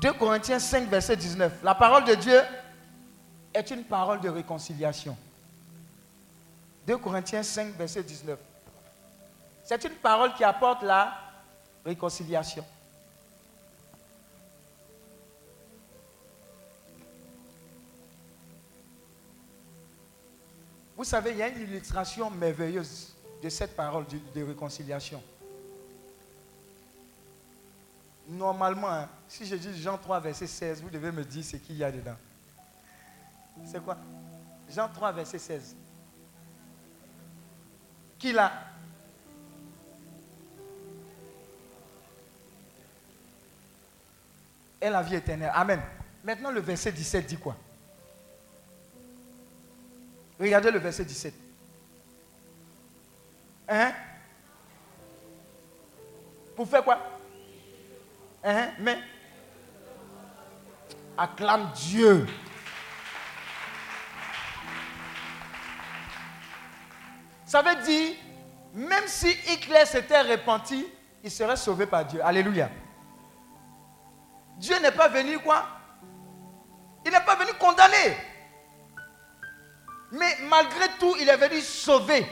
2 Corinthiens 5, verset 19. La parole de Dieu est une parole de réconciliation. 2 Corinthiens 5, verset 19. C'est une parole qui apporte la réconciliation. Vous savez, il y a une illustration merveilleuse de cette parole de, de réconciliation. Normalement, hein, si je dis Jean 3, verset 16, vous devez me dire ce qu'il y a dedans. C'est quoi? Jean 3, verset 16. Qui l'a Et la vie éternelle. Amen. Maintenant, le verset 17 dit quoi? Regardez le verset 17. Hein? Pour faire quoi? Hein? Mais acclame Dieu. Ça veut dire Même si Hitler s'était repenti, il serait sauvé par Dieu. Alléluia. Dieu n'est pas venu quoi? Il n'est pas venu condamner. Mais malgré tout, il est venu sauver.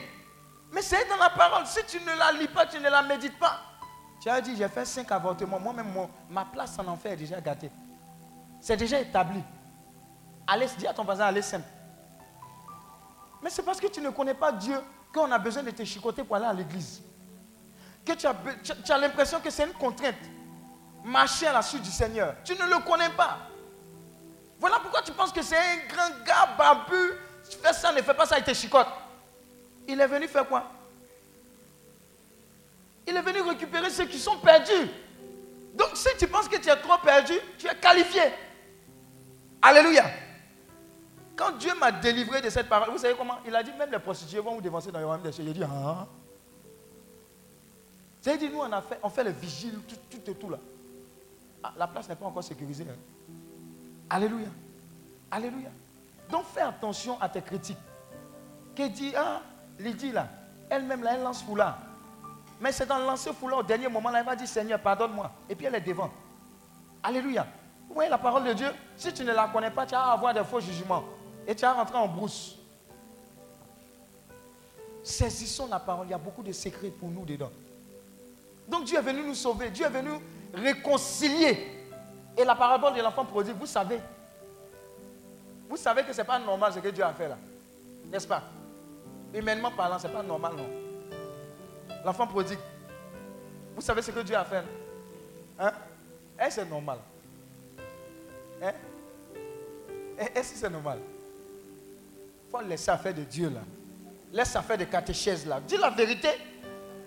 Mais c'est dans la parole. Si tu ne la lis pas, tu ne la médites pas. Tu as dit, j'ai fait cinq avortements. Moi-même, ma place en enfer est déjà gâtée. C'est déjà établi. Allez, dis à ton voisin, allez simple. Mais c'est parce que tu ne connais pas Dieu qu'on a besoin de te chicoter pour aller à l'église. Que tu as, tu as l'impression que c'est une contrainte. Marcher à la suite du Seigneur. Tu ne le connais pas. Voilà pourquoi tu penses que c'est un grand gars barbu. Tu fais ça, ne fais pas ça, il te chicote. Il est venu faire quoi? Il est venu récupérer ceux qui sont perdus. Donc si tu penses que tu es trop perdu, tu es qualifié. Alléluia. Quand Dieu m'a délivré de cette parole, vous savez comment? Il a dit même les prostituées vont vous dévancer dans le royaume des cieux. J'ai dit, ah. Dit, nous on, a fait, on fait le vigile, tout, tout et tout là. Ah, la place n'est pas encore sécurisée. hein. Alléluia. Alléluia. Donc fais attention à tes critiques. Qui dit, ah, Lydie là, elle-même là, elle lance foulard. Mais c'est dans le lancer foulard au dernier moment là, elle va dire Seigneur, pardonne-moi. Et puis elle est devant. Alléluia. Vous voyez la parole de Dieu? Si tu ne la connais pas, tu vas avoir des faux jugements. Et tu vas rentrer en brousse. Saisissons la parole. Il y a beaucoup de secrets pour nous dedans. Donc Dieu est venu nous sauver. Dieu est venu réconcilier. Et la parabole de l'enfant prodigue, vous savez. Vous savez que ce n'est pas normal ce que Dieu a fait là. N'est-ce pas? Humainement parlant, ce n'est pas normal, non. L'enfant prodigue. Vous savez ce que Dieu a fait Hein? Est-ce que c'est normal? Hein? Est-ce que c'est normal? Faut laisser affaire de Dieu là. Laisse affaire de catéchèse là. Dis la vérité.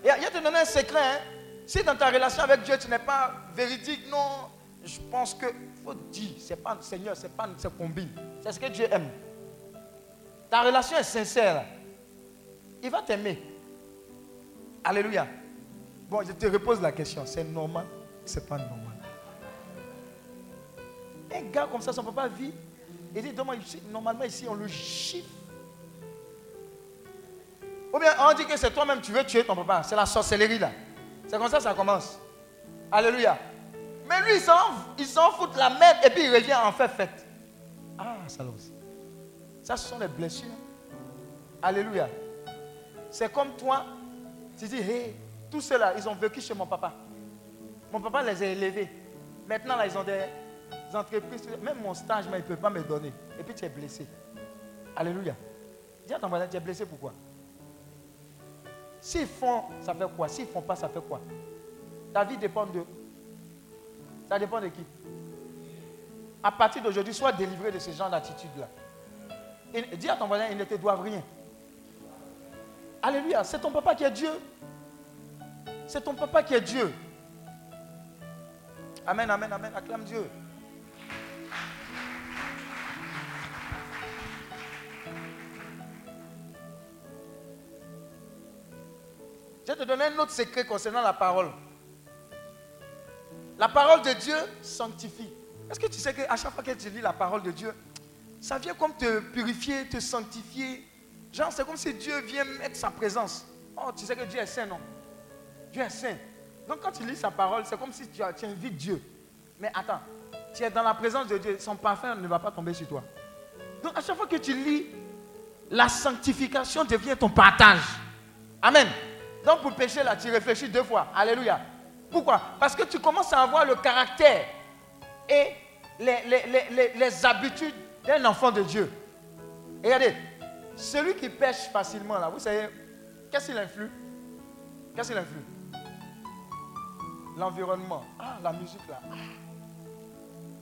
Il y a te donner un secret. Hein? Si dans ta relation avec Dieu, tu n'es pas véridique, non, je pense que faut dire, c'est pas Seigneur, c'est pas c'est combine. C'est ce que Dieu aime. Ta relation est sincère. Il va t'aimer. Alléluia. Bon, je te repose la question. C'est normal C'est pas normal? Un gars comme ça, son papa vit. Il dit, normalement ici, on le chiffre. Ou bien on dit que c'est toi-même, tu veux tuer ton papa. C'est la sorcellerie là. C'est comme ça que ça commence. Alléluia. Mais lui, il s'en, fout la merde et puis il revient en fait fête. Ah, ça. Ça, ce sont les blessures. Alléluia. C'est comme toi, tu dis, hé, tous ceux-là, ils ont vécu chez mon papa. Mon papa les a élevés. Maintenant, là, ils ont des entreprises. Même mon stage, mais il ne peut pas me donner. Et puis, tu es blessé. Alléluia. Dis à ton voisin, tu es blessé pourquoi S'ils font, ça fait quoi? S'ils ne font pas, ça fait quoi? Ta vie dépend de. Ça dépend de qui? À partir d'aujourd'hui, sois délivré de ce genre d'attitude-là. Dis à ton voisin, ils ne te doivent rien. Alléluia. C'est ton papa qui est Dieu. C'est ton papa qui est Dieu. Amen, amen, amen. Acclame Dieu. Je vais te donner un autre secret concernant la parole. La parole de Dieu sanctifie. Est-ce que tu sais qu'à chaque fois que tu lis la parole de Dieu, ça vient comme te purifier, te sanctifier? Genre, c'est comme si Dieu vient mettre sa présence. Oh, tu sais que Dieu est saint, non? Dieu est saint. Donc quand tu lis sa parole, c'est comme si tu, tu invites Dieu. Mais attends, tu es dans la présence de Dieu, son parfum ne va pas tomber sur toi. Donc à chaque fois que tu lis, la sanctification devient ton partage. Amen. Donc pour pécher là, tu réfléchis deux fois. Alléluia. Pourquoi? Parce que tu commences à avoir le caractère et les, habitudes d'un enfant de Dieu. Regardez, celui qui pêche facilement là, vous savez, qu'est-ce qu'il influe? Qu'est-ce qu'il influe? L'environnement. Ah, la musique là. Ah,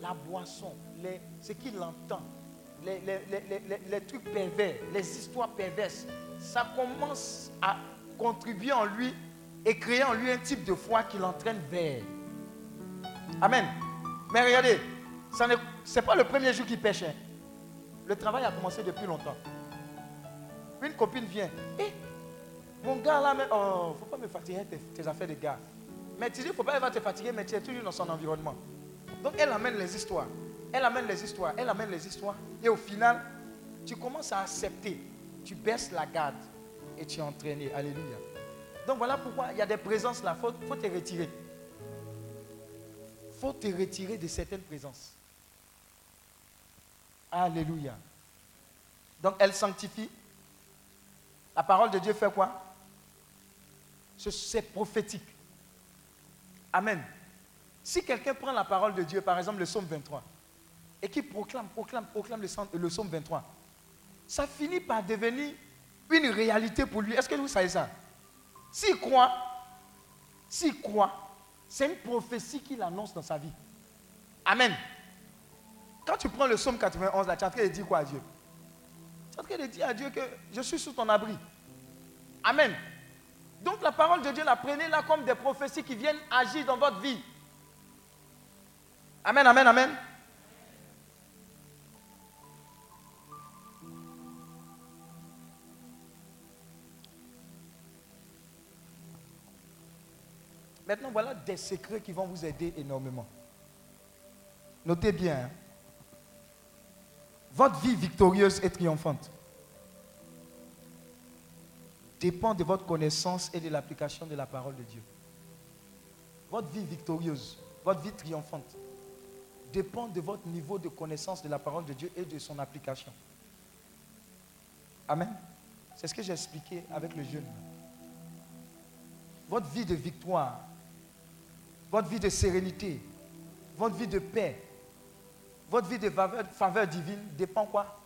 la boisson, les, ce qu'il entend, les, les- les- trucs pervers, les histoires perverses, ça commence à contribuer en lui et créer en lui un type de foi qui l'entraîne vers. Amen. Mais regardez, ce n'est pas le premier jour qu'il pêche. hein. Le travail a commencé depuis longtemps. Une copine vient. Eh, mon gars là, mais, oh, faut pas me fatiguer tes, tes affaires de gars. Mais tu dis, faut pas elle va te fatiguer, mais tu es toujours dans son environnement. Donc elle amène les histoires. Elle amène les histoires. Elle amène les histoires. Et au final, tu commences à accepter. Tu baisses la garde et tu es entraîné. Alléluia. Donc voilà pourquoi il y a des présences là. Il faut, faut te retirer. Il faut te retirer de certaines présences. Alléluia. Donc elle sanctifie. La parole de Dieu fait quoi? Ce- C'est prophétique. Amen. Si quelqu'un prend la parole de Dieu, par exemple le psaume 23, et qui proclame, proclame, proclame le, le psaume 23, ça finit par devenir une réalité pour lui. Est-ce que vous savez ça? S'il croit, s'il croit, c'est une prophétie qu'il annonce dans sa vie. Amen. Quand tu prends le psaume 91, là, tu es en quoi à Dieu? Es en train de dire à Dieu que je suis sous ton abri. Amen. Donc la parole de Dieu, la prenez là comme des prophéties qui viennent agir dans votre vie. Amen, amen, amen. Maintenant, voilà des secrets qui vont vous aider énormément. Notez bien. hein. Votre vie victorieuse et triomphante dépend de votre connaissance et de l'application de la parole de Dieu. Votre vie victorieuse, votre vie triomphante dépend de votre niveau de connaissance de la parole de Dieu et de son application. Amen. C'est ce que j'ai expliqué avec le jeune. Votre vie de victoire, votre vie de sérénité, votre vie de paix, votre vie de faveur, divine dépend quoi?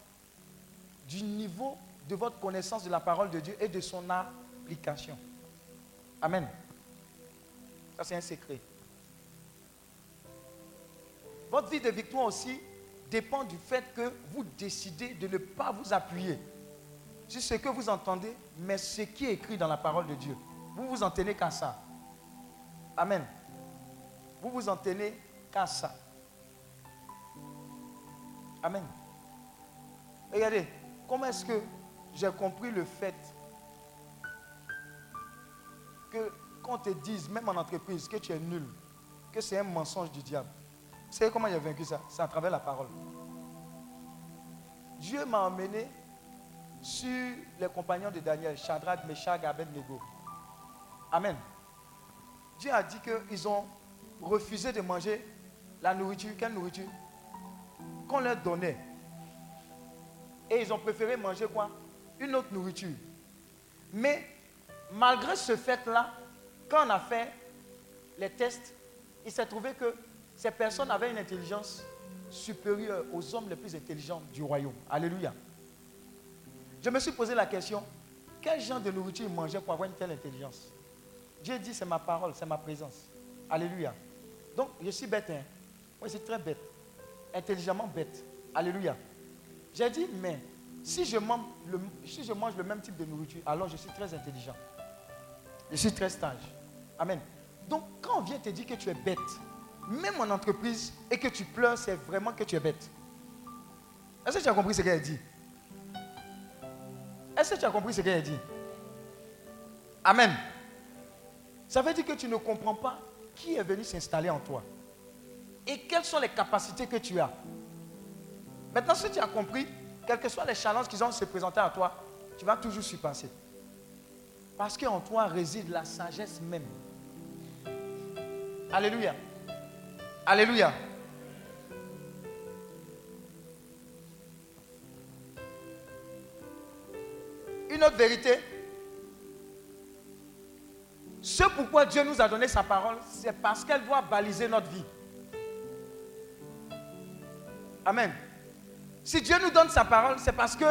Du niveau de votre connaissance de la parole de Dieu et de son application. Amen. Ça, c'est un secret. Votre vie de victoire aussi dépend du fait que vous décidez de ne pas vous appuyer sur ce que vous entendez, mais ce qui est écrit dans la parole de Dieu. Vous vous en tenez qu'à ça. Amen. Vous vous en tenez qu'à ça. Amen. Regardez, comment est-ce que j'ai compris le fait que qu'on te dise, même en entreprise, que tu es nul, que c'est un mensonge du diable. Vous savez comment j'ai vaincu ça? C'est à travers la parole. Dieu m'a emmené sur les compagnons de Daniel, Shadrach, Meshach, Abednego. Amen. Dieu a dit qu'ils ont refusé de manger la nourriture. Quelle nourriture? Qu'on leur donnait. Et ils ont préféré manger quoi? Une autre nourriture. Mais malgré ce fait-là, quand on a fait les tests, il s'est trouvé que ces personnes avaient une intelligence supérieure aux hommes les plus intelligents du royaume. Alléluia. Je me suis posé la question, quel genre de nourriture ils mangeaient pour avoir une telle intelligence? Dieu dit, c'est ma parole, c'est ma présence. Alléluia. Donc, je suis bête. Hein? Moi, je suis très bête. Intelligemment bête. Alléluia. J'ai dit, mais si je, mange le, même type de nourriture, alors je suis très intelligent. Je suis très sage. Amen. Donc, quand on vient te dire que tu es bête, même en entreprise, et que tu pleures, c'est vraiment que tu es bête. Est-ce que tu as compris ce qu'elle dit? Est-ce que tu as compris ce qu'elle dit? Amen. Ça veut dire que tu ne comprends pas qui est venu s'installer en toi. Et quelles sont les capacités que tu as. Maintenant, si tu as compris, quels que soient les challenges qui vont se présenter à toi, tu vas toujours surpasser. Parce qu'en toi réside la sagesse même. Alléluia. Alléluia. Une autre vérité. Ce pourquoi Dieu nous a donné sa parole, c'est parce qu'elle doit baliser notre vie. Amen. Si Dieu nous donne sa parole, c'est parce que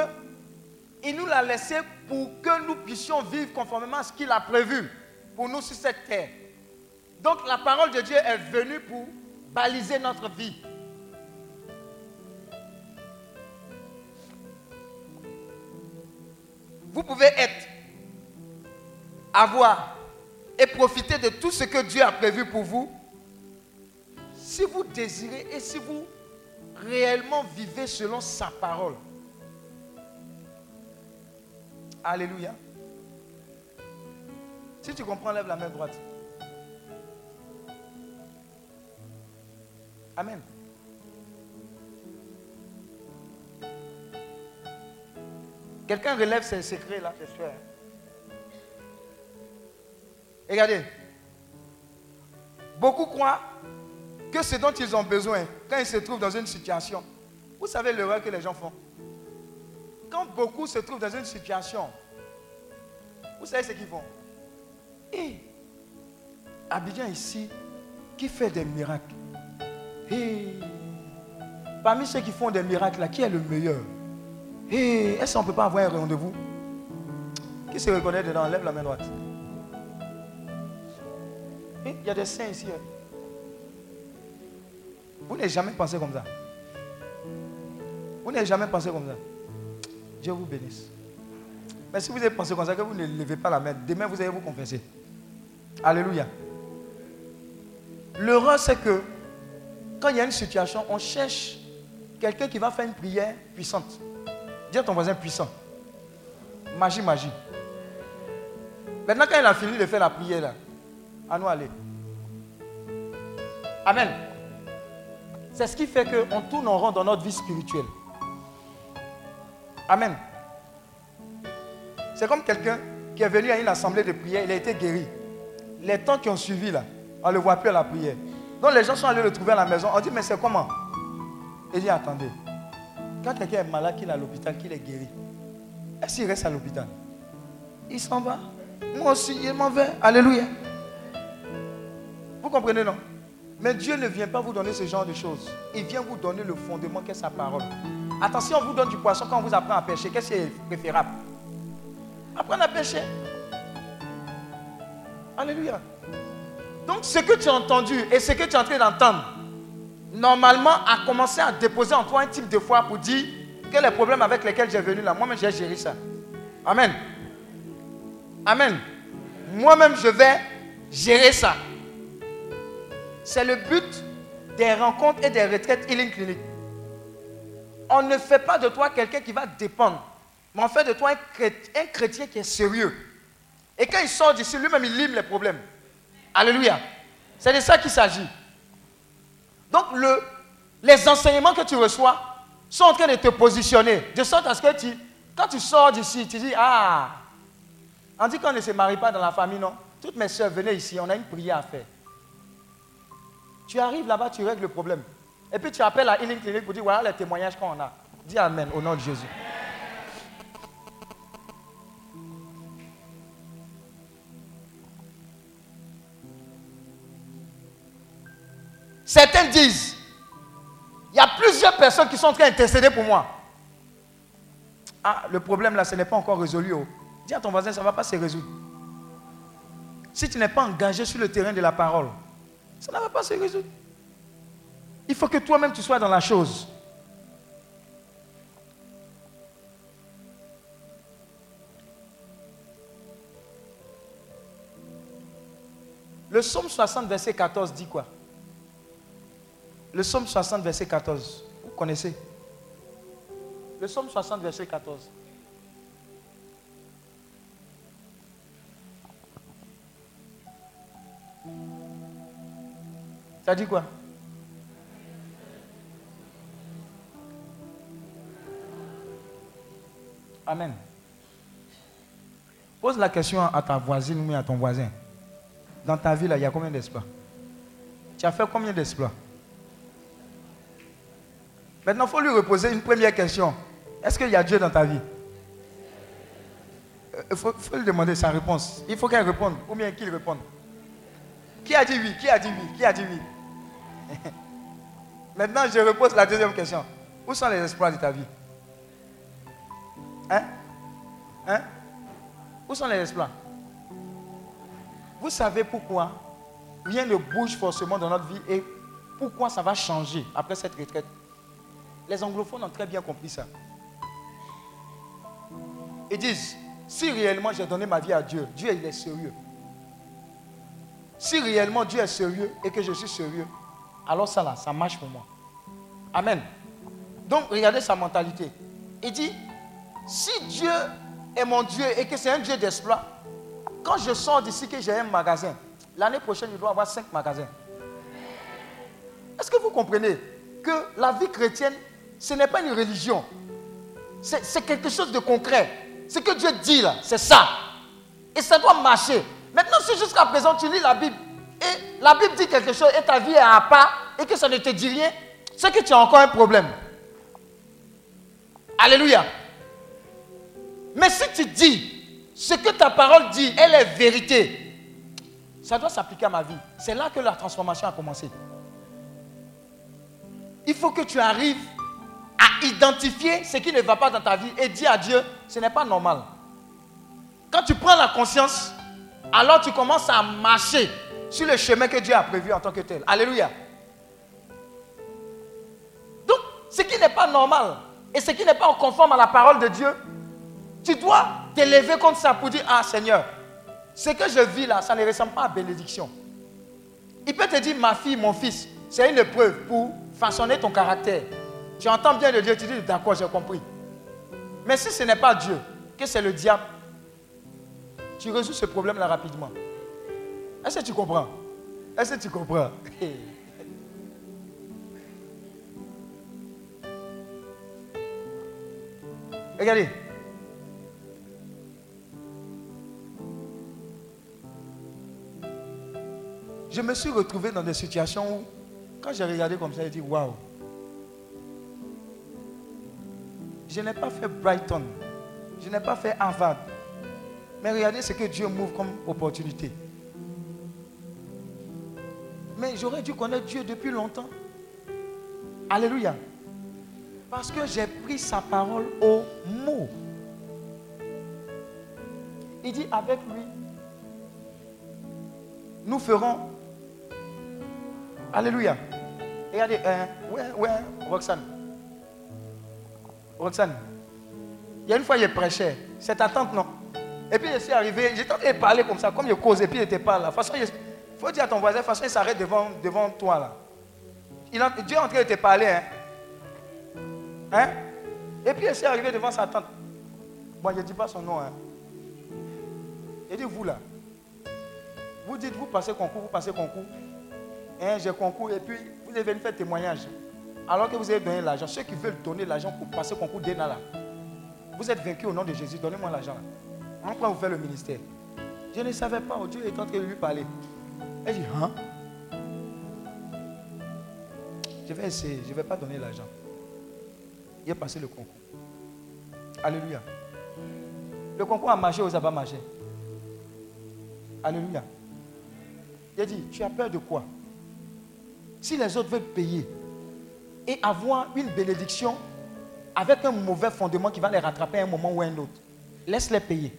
il nous l'a laissé pour que nous puissions vivre conformément à ce qu'il a prévu pour nous sur cette terre. Donc la parole de Dieu est venue pour baliser notre vie. Vous pouvez être, avoir et profiter de tout ce que Dieu a prévu pour vous si vous désirez et si vous réellement vivez selon sa parole. Alléluia. Si tu comprends, lève la main droite. Amen. Quelqu'un relève ses secrets là, j'espère. Regardez. Beaucoup croient que ce dont ils ont besoin quand ils se trouvent dans une situation. Vous savez l'erreur que les gens font. Quand beaucoup se trouvent dans une situation, vous savez ce qu'ils font. Et Abidjan ici, qui fait des miracles. Et parmi ceux qui font des miracles, qui est le meilleur? Et est-ce qu'on ne peut pas avoir un rendez-vous? Qui se reconnaît dedans? Lève la main droite. Il y a des saints ici. hein. Vous n'avez jamais pensé comme ça. Vous n'avez jamais pensé comme ça. Dieu vous bénisse. Mais si vous avez pensé comme ça, que vous ne levez pas la main, demain vous allez vous confesser. Alléluia. L'erreur, c'est que quand il y a une situation, on cherche quelqu'un qui va faire une prière puissante. Dis à ton voisin puissant. Magie, magie. Maintenant, quand il a fini de faire la prière, là, à nous aller. Amen. C'est ce qui fait qu'on tourne en rond dans notre vie spirituelle. Amen. C'est comme quelqu'un qui est venu à une assemblée de prière, il a été guéri. Les temps qui ont suivi là, on ne le voit plus à la prière. Donc les gens sont allés le trouver à la maison. On dit, mais c'est comment? Il dit, attendez. Quand quelqu'un est malade, qu'il est à l'hôpital, qu'il est guéri, est-ce qu'il reste à l'hôpital? Il s'en va. Moi aussi, il m'en vais. Alléluia. Vous comprenez, non? Mais Dieu ne vient pas vous donner ce genre de choses. Il vient vous donner le fondement qu'est sa parole. Attention, on vous donne du poisson quand on vous apprend à pêcher. Qu'est-ce qui est préférable? Apprendre à pêcher. Alléluia. Donc, ce que tu as entendu et ce que tu es en train d'entendre, normalement, a commencé à déposer en toi un type de foi pour dire que les problèmes avec lesquels j'ai venu là, moi-même, j'ai géré ça. Amen. Amen. Moi-même, je vais gérer ça. C'est le but des rencontres et des retraites Healing Clinic. On ne fait pas de toi quelqu'un qui va dépendre, mais on fait de toi un chrétien, qui est sérieux. Et quand il sort d'ici, lui-même, il lime les problèmes. Alléluia. C'est de ça qu'il s'agit. Donc, le, les enseignements que tu reçois sont en train de te positionner. De sorte à ce que quand tu sors d'ici, tu dis Ah, on dit qu'on ne se marie pas dans la famille, non Toutes mes soeurs, venez ici, on a une prière à faire. Tu arrives là-bas, tu règles le problème. Et puis tu appelles à Healing Clinic pour dire Voilà les témoignages qu'on a. Dis Amen au nom de Jésus. Certains disent, il y a plusieurs personnes qui sont en train d'intercéder pour moi. Ah, le problème là, ce n'est pas encore résolu. oh. Dis à ton voisin, ça ne va pas se résoudre. Si tu n'es pas engagé sur le terrain de la parole, ça ne va pas se résoudre. Il faut que toi-même tu sois dans la chose. Le psaume 60, verset 14 dit quoi? Le psaume 60, verset 14. Vous connaissez? Le psaume 60, verset 14. Ça dit quoi? Amen. Pose la question à ta voisine ou à ton voisin. Dans ta vie, là, il y a combien d'exploits Tu as fait combien d'exploits Maintenant, il faut lui reposer une première question. Est-ce qu'il y a Dieu dans ta vie? Euh, Il faut, faut lui demander sa réponse. Il faut qu'elle réponde, ou bien qu'il réponde. Qui a dit oui? Qui a dit oui? Qui a dit oui? [LAUGHS] Maintenant, je repose la deuxième question. Où sont les espoirs de ta vie? Hein? Hein? Où sont les espoirs? Vous savez pourquoi rien ne bouge forcément dans notre vie et pourquoi ça va changer après cette retraite? Les anglophones ont très bien compris ça. Ils disent, si réellement j'ai donné ma vie à Dieu, Dieu il est sérieux. Si réellement Dieu est sérieux et que je suis sérieux, alors ça là, ça marche pour moi. Amen. Donc regardez sa mentalité. Il dit, si Dieu est mon Dieu et que c'est un Dieu d'exploit, quand je sors d'ici que j'ai un magasin, l'année prochaine, je dois avoir cinq magasins. Est-ce que vous comprenez que la vie chrétienne, ce n'est pas une religion. C'est c'est quelque chose de concret. Ce que Dieu dit là, c'est ça. Et ça doit marcher. Maintenant, si jusqu'à présent tu lis la Bible et la Bible dit quelque chose et ta vie est à part et que ça ne te dit rien, c'est que tu as encore un problème. Alléluia. Mais si tu dis ce que ta parole dit, elle est vérité, ça doit s'appliquer à ma vie. C'est là que la transformation a commencé. Il faut que tu arrives à identifier ce qui ne va pas dans ta vie et dire à Dieu, ce n'est pas normal. Quand tu prends la conscience, alors tu commences à marcher sur le chemin que Dieu a prévu en tant que tel. Alléluia. Donc, ce qui n'est pas normal et ce qui n'est pas conforme à la parole de Dieu, tu dois t'élever contre ça pour dire, ah Seigneur, ce que je vis là, ça ne ressemble pas à bénédiction. Il peut te dire, ma fille, mon fils, c'est une épreuve pour façonner ton caractère. Tu entends bien de Dieu, tu dis, d'accord, j'ai compris. Mais si ce n'est pas Dieu, que c'est le diable, tu résous ce problème-là rapidement. Est-ce que tu comprends? Est-ce que tu comprends? [LAUGHS] Regardez. Je me suis retrouvé dans des situations où, quand j'ai regardé comme ça, j'ai dit Waouh Je n'ai pas fait Brighton. Je n'ai pas fait Harvard. Mais regardez ce que Dieu m'ouvre comme opportunité. Mais j'aurais dû connaître Dieu depuis longtemps. Alléluia. Parce que j'ai pris sa parole au mot. Il dit avec lui, nous ferons. Alléluia. Regardez, ouais, ouais, Roxane. Roxane. Il y a une fois, il prêchait. C'est ta tante, non Et puis, je suis arrivé, en train de parler comme ça, comme je cause, et puis il n'était pas là. De toute façon, il faut dire à ton voisin, de toute façon, il s'arrête devant, devant toi, là. Dieu est en train de te parler, hein. Hein? Et puis, il s'est arrivé devant sa tante. Bon, je ne dis pas son nom, hein. Il dit, vous, là. Vous dites, vous passez concours, vous passez concours. Hein, j'ai concours, et puis, vous avez venu faire témoignage. Alors que vous avez donné l'argent. Ceux qui veulent donner l'argent pour passer concours d'ENA, là. Vous êtes vaincu au nom de Jésus, donnez-moi l'argent. On va vous faire le ministère. Je ne savais pas, Dieu est en train de lui parler. Elle dit, hein? Je vais essayer, je ne vais pas donner l'argent. Il a passé le concours. Alléluia. Le concours a marché ou ça va marcher Alléluia. Il a dit, tu as peur de quoi? Si les autres veulent payer et avoir une bénédiction avec un mauvais fondement qui va les rattraper à un moment ou à un autre, laisse-les payer.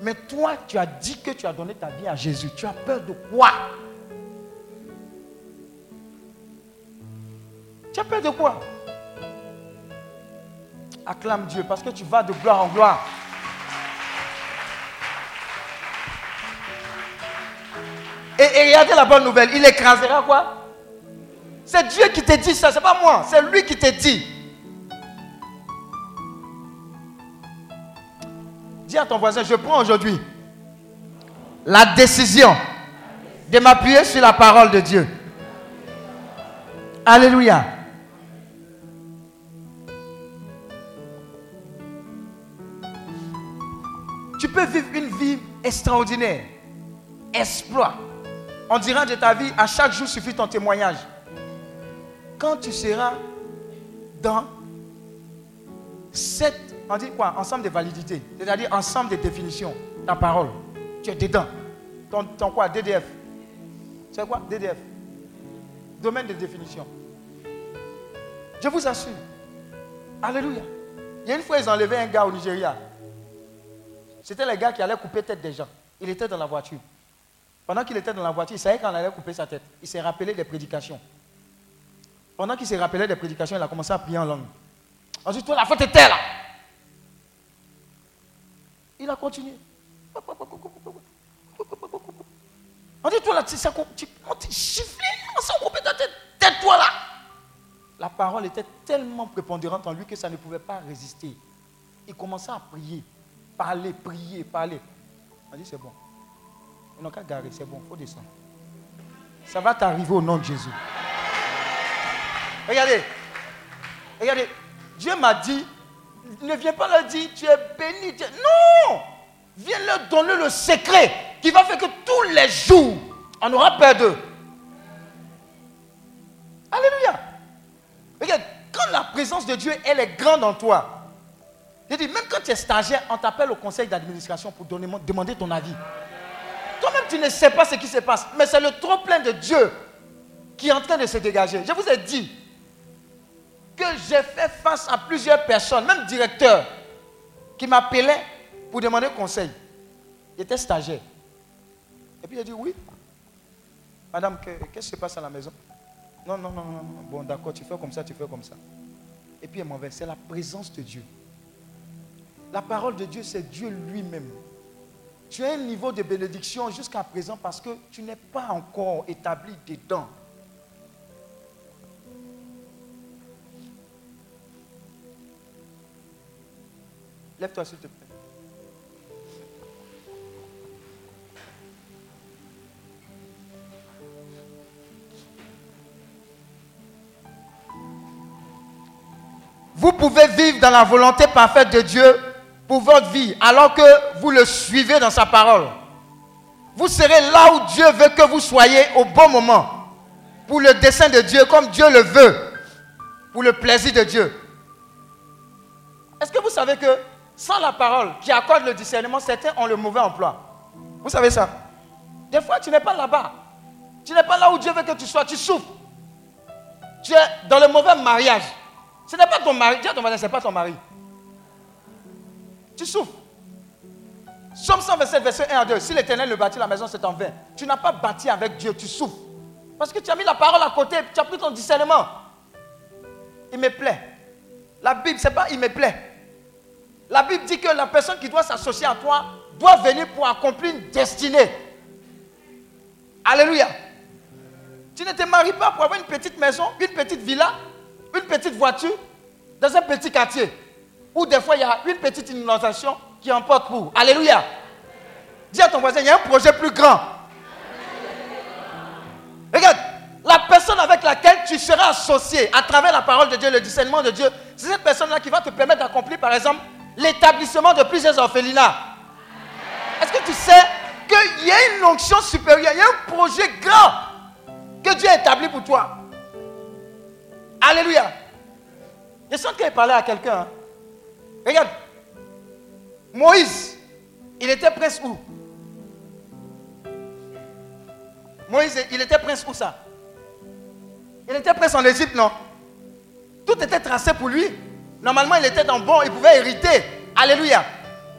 Mais toi, tu as dit que tu as donné ta vie à Jésus. Tu as peur de quoi? Tu as peur de quoi? Acclame Dieu parce que tu vas de gloire en gloire. Et, regardez la bonne nouvelle. Il écrasera quoi? C'est Dieu qui te dit ça, c'est pas moi. C'est lui qui te dit. À ton voisin, je prends aujourd'hui la décision de m'appuyer sur la parole de Dieu. Alléluia. Tu peux vivre une vie extraordinaire. Exploit. On dira de ta vie, à chaque jour suffit ton témoignage. Quand tu seras dans cette on dit quoi? Ensemble de validité. C'est-à-dire ensemble de définitions. Ta parole. Tu es dedans. Ton, quoi? DDF. C'est quoi? DDF Domaine de définition. Je vous assure. Alléluia. Il y a une fois, ils enlevaient un gars au Nigeria. C'était le gars qui allait couper tête des gens. Il était dans la voiture. Pendant qu'il était dans la voiture, il savait qu'on allait couper sa tête. Il s'est rappelé des prédications. Pendant qu'il s'est rappelé des prédications, il a commencé à prier en langue. Ensuite, toi, la faute était là. Il a continué. On dit, toi là, tu sais, tu chifflé, on s'en couper ta tête. Tais-toi là. La parole était tellement prépondérante en lui que ça ne pouvait pas résister. Il commençait à prier, parler, prier, parler. On dit, c'est bon. Ils n'ont qu'à garer, c'est bon, il faut descendre. Ça va t'arriver au nom de Jésus. Regardez, regardez, Dieu m'a dit, ne viens pas leur dire, tu es béni. Non Viens leur donner le secret qui va faire que tous les jours, on aura peur d'eux. Alléluia. Regarde, quand la présence de Dieu, elle est grande en toi, je dis, même quand tu es stagiaire, on t'appelle au conseil d'administration pour demander ton avis. Toi-même, tu ne sais pas ce qui se passe, mais c'est le trop plein de Dieu qui est en train de se dégager. Je vous ai dit que j'ai fait face à plusieurs personnes, même directeurs, qui m'appelaient pour demander conseil. Il était stagiaire. Et puis a dit oui. Madame, que- qu'est-ce qui se passe à la maison? Non, non, non, non. Bon, d'accord, tu fais comme ça, tu fais comme ça. Et puis elle m'en. C'est la présence de Dieu. La parole de Dieu, c'est Dieu lui-même. Tu as un niveau de bénédiction jusqu'à présent parce que tu n'es pas encore établi dedans. Lève-toi s'il te plaît. Vous pouvez vivre dans la volonté parfaite de Dieu pour votre vie alors que vous le suivez dans sa parole. Vous serez là où Dieu veut que vous soyez au bon moment pour le dessein de Dieu comme Dieu le veut, pour le plaisir de Dieu. Est-ce que vous savez que sans la parole qui accorde le discernement, certains ont le mauvais emploi Vous savez ça? Des fois, tu n'es pas là-bas. Tu n'es pas là où Dieu veut que tu sois. Tu souffres. Tu es dans le mauvais mariage. Ce n'est pas ton mari. Dis à ton voisin, ce n'est pas ton mari. Tu souffres. Somme 127, verset 1 à 2. Si l'éternel le bâtit, la maison, c'est en vain. Tu n'as pas bâti avec Dieu, tu souffres. Parce que tu as mis la parole à côté, tu as pris ton discernement. Il me plaît. La Bible, c'est pas il me plaît. La Bible dit que la personne qui doit s'associer à toi doit venir pour accomplir une destinée. Alléluia. Tu ne te maries pas pour avoir une petite maison, une petite villa, une petite voiture, dans un petit quartier. Où des fois il y a une petite inondation qui emporte pour. Alléluia. Dis à ton voisin, il y a un projet plus grand. Regarde, la personne avec laquelle tu seras associé à travers la parole de Dieu, le discernement de Dieu, c'est cette personne-là qui va te permettre d'accomplir, par exemple, l'établissement de plusieurs orphelinats. Est-ce que tu sais qu'il y a une onction supérieure, il y a un projet grand que Dieu a établi pour toi? Alléluia. Je sens qu'il parlait à quelqu'un. hein. Regarde, Moïse, il était prince où? Moïse, il était prince où ça? Il était prince en Égypte, non? Tout était tracé pour lui. Normalement, il était dans bon, il pouvait hériter. Alléluia.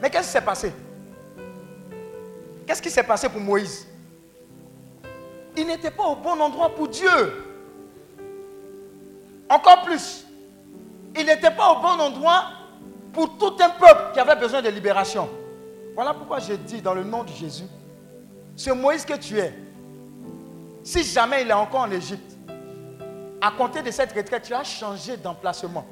Mais qu'est-ce qui s'est passé? Qu'est-ce qui s'est passé pour Moïse? Il n'était pas au bon endroit pour Dieu. Encore plus, il n'était pas au bon endroit pour tout un peuple qui avait besoin de libération. Voilà pourquoi je dis dans le nom de Jésus, ce Moïse que tu es, si jamais il est encore en Égypte, à compter de cette retraite, tu as changé d'emplacement.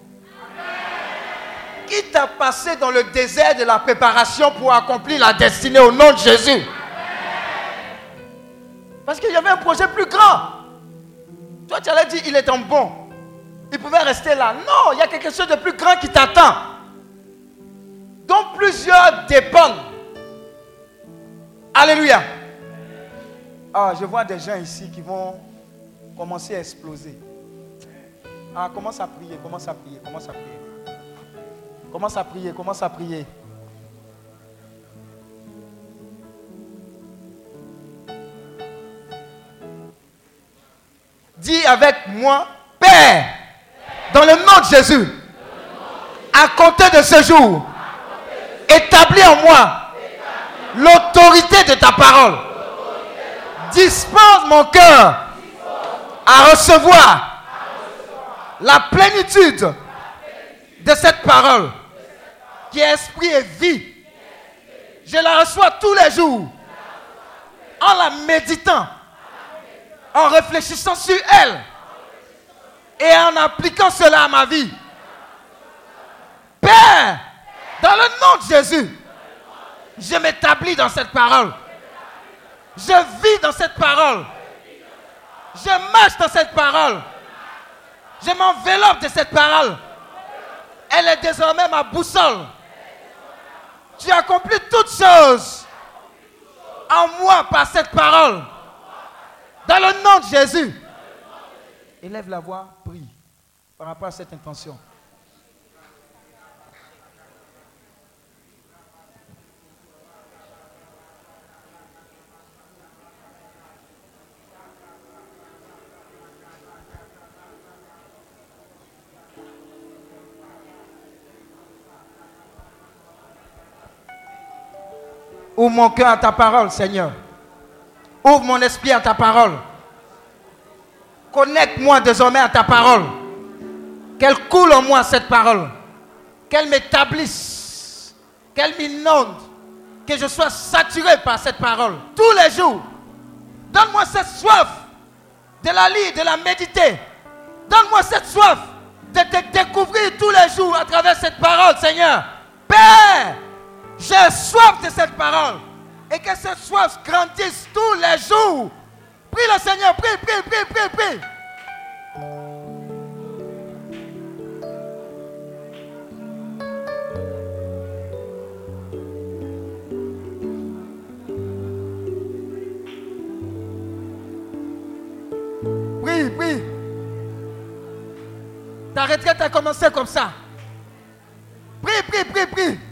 Qui t'a passé dans le désert de la préparation pour accomplir la destinée au nom de Jésus? Parce qu'il y avait un projet plus grand. Toi, tu allais dire, il est en bon. Il pouvait rester là. Non, il y a quelque chose de plus grand qui t'attend. Dont plusieurs dépendent. Alléluia. Ah, je vois des gens ici qui vont commencer à exploser. Ah, commence à prier, commence à prier, commence à prier. Commence à prier, commence à prier. Dis avec moi, Père, dans le nom de Jésus, à compter de ce jour, établis en moi l'autorité de ta parole. Dispose mon cœur à recevoir la plénitude de cette parole qui est esprit et vie. Je la reçois tous les jours en la méditant, en réfléchissant sur elle et en appliquant cela à ma vie. Père, dans le nom de Jésus, je m'établis dans cette parole. Je vis dans cette parole. Je marche dans cette parole. Je m'enveloppe de cette parole. Elle est désormais ma boussole. Tu accomplis toutes choses en moi par cette parole. Dans le nom de Jésus. Élève la voix, prie par rapport à cette intention. Ouvre mon cœur à ta parole, Seigneur. Ouvre mon esprit à ta parole. Connecte-moi désormais à ta parole. Qu'elle coule en moi cette parole. Qu'elle m'établisse. Qu'elle m'inonde. Que je sois saturé par cette parole tous les jours. Donne-moi cette soif de la lire, de la méditer. Donne-moi cette soif de te découvrir tous les jours à travers cette parole, Seigneur. Père, j'ai soif de cette parole. Et que cette soif grandisse tous les jours. Prie le Seigneur, prie, prie, prie, prie, prie. Prie, prie. Ta retraite a commencé comme ça. Prie, prie, prie, prie.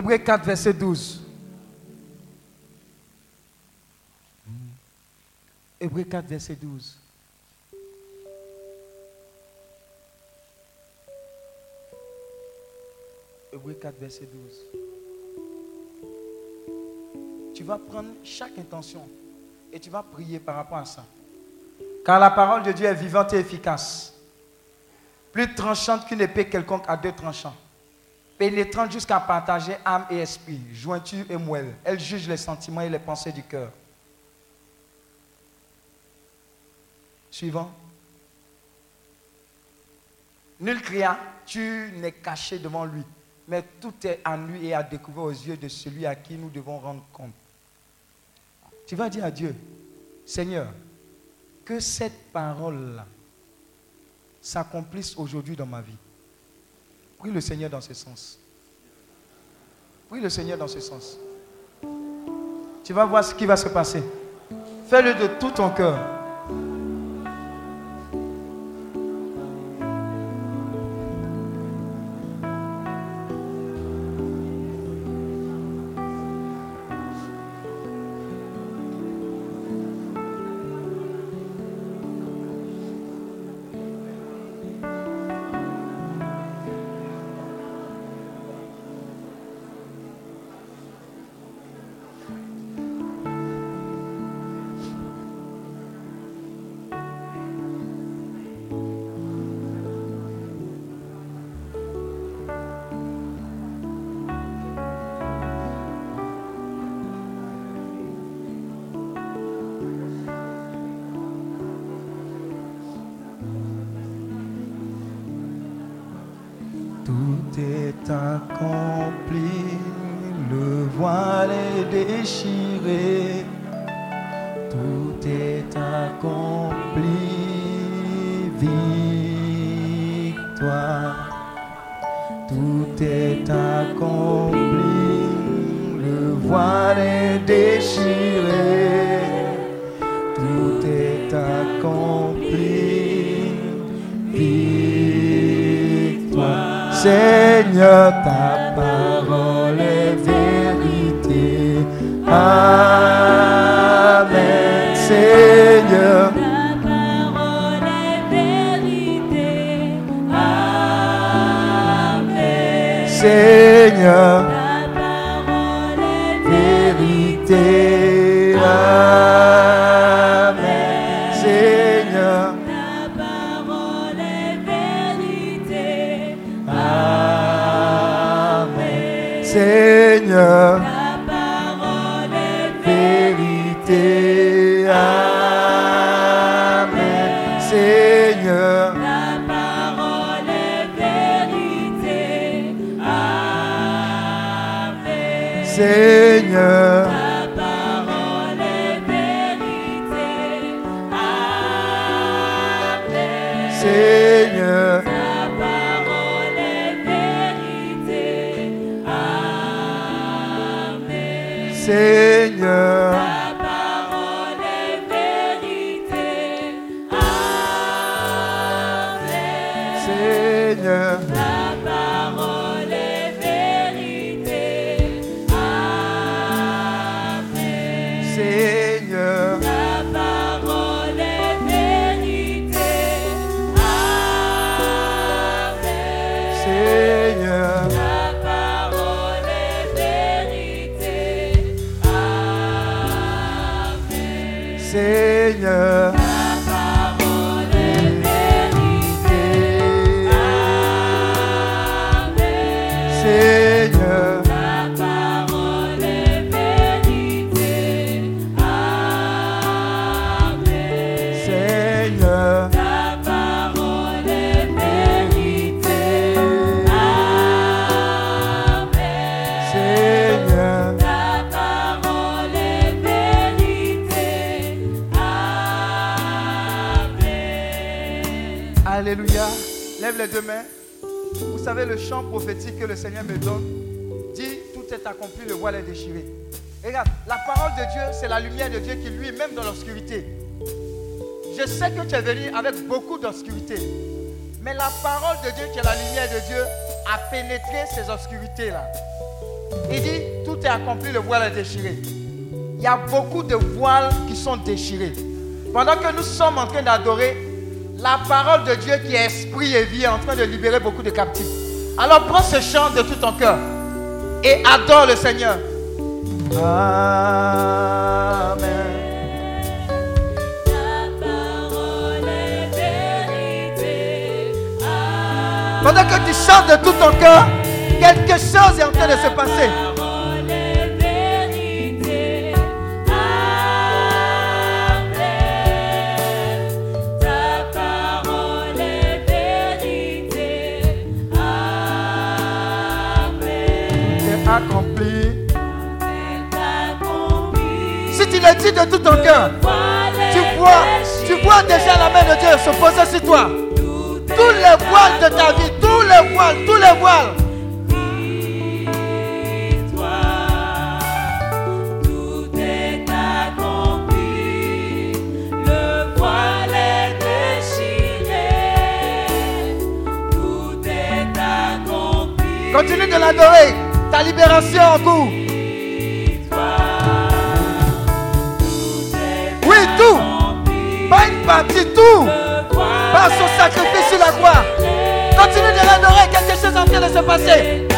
Hébreu 4, verset 12. Hébreu 4, verset 12. Hébreu 4, verset 12. Tu vas prendre chaque intention et tu vas prier par rapport à ça. Car la parole de Dieu est vivante et efficace. Plus tranchante qu'une épée quelconque à deux tranchants pénétrante jusqu'à partager âme et esprit, jointure et moelle. Elle juge les sentiments et les pensées du cœur. Suivant. Nul créature n'est caché devant lui, mais tout est en lui et à découvrir aux yeux de celui à qui nous devons rendre compte. Tu vas dire à Dieu, Seigneur, que cette parole-là s'accomplisse aujourd'hui dans ma vie. Prie le Seigneur dans ce sens. Prie le Seigneur dans ce sens. Tu vas voir ce qui va se passer. Fais-le de tout ton cœur. Senhor. Lumière de Dieu qui lui, même dans l'obscurité. Je sais que tu es venu avec beaucoup d'obscurité. Mais la parole de Dieu, qui est la lumière de Dieu, a pénétré ces obscurités-là. Il dit, tout est accompli, le voile est déchiré. Il y a beaucoup de voiles qui sont déchirés. Pendant que nous sommes en train d'adorer, la parole de Dieu qui est esprit et vie est en train de libérer beaucoup de captifs. Alors prends ce chant de tout ton cœur et adore le Seigneur. Amen. Que tu chantes de tout ton cœur, quelque chose est en train de se passer. Ta parole est vérité. Amen. Ta parole est vérité. Amen. C'est accompli. Si tu le dis de tout ton cœur, tu vois, tu vois déjà la main de Dieu se poser sur toi. Tous les voiles de ta vie, les voiles, tous les voiles. Continue de l'adorer. Ta libération en cours. Oui, tout. Pas une partie, tout. Par son sacrifice sur la croix. Continue de l'adorer. Quelque chose en train de se passer.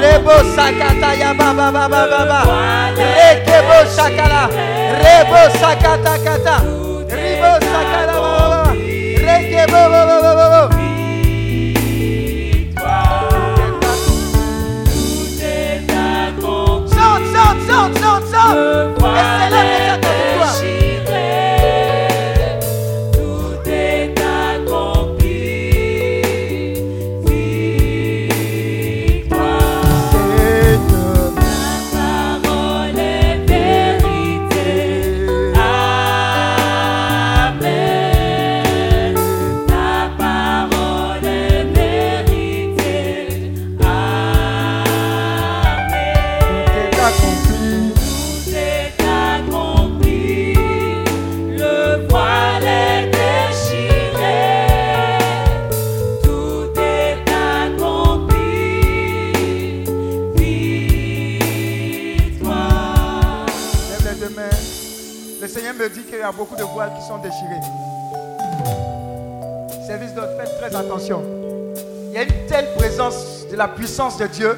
Rebo sakata ya baba baba baba. Ekebo sakala. Rebo sakata kata. De Dieu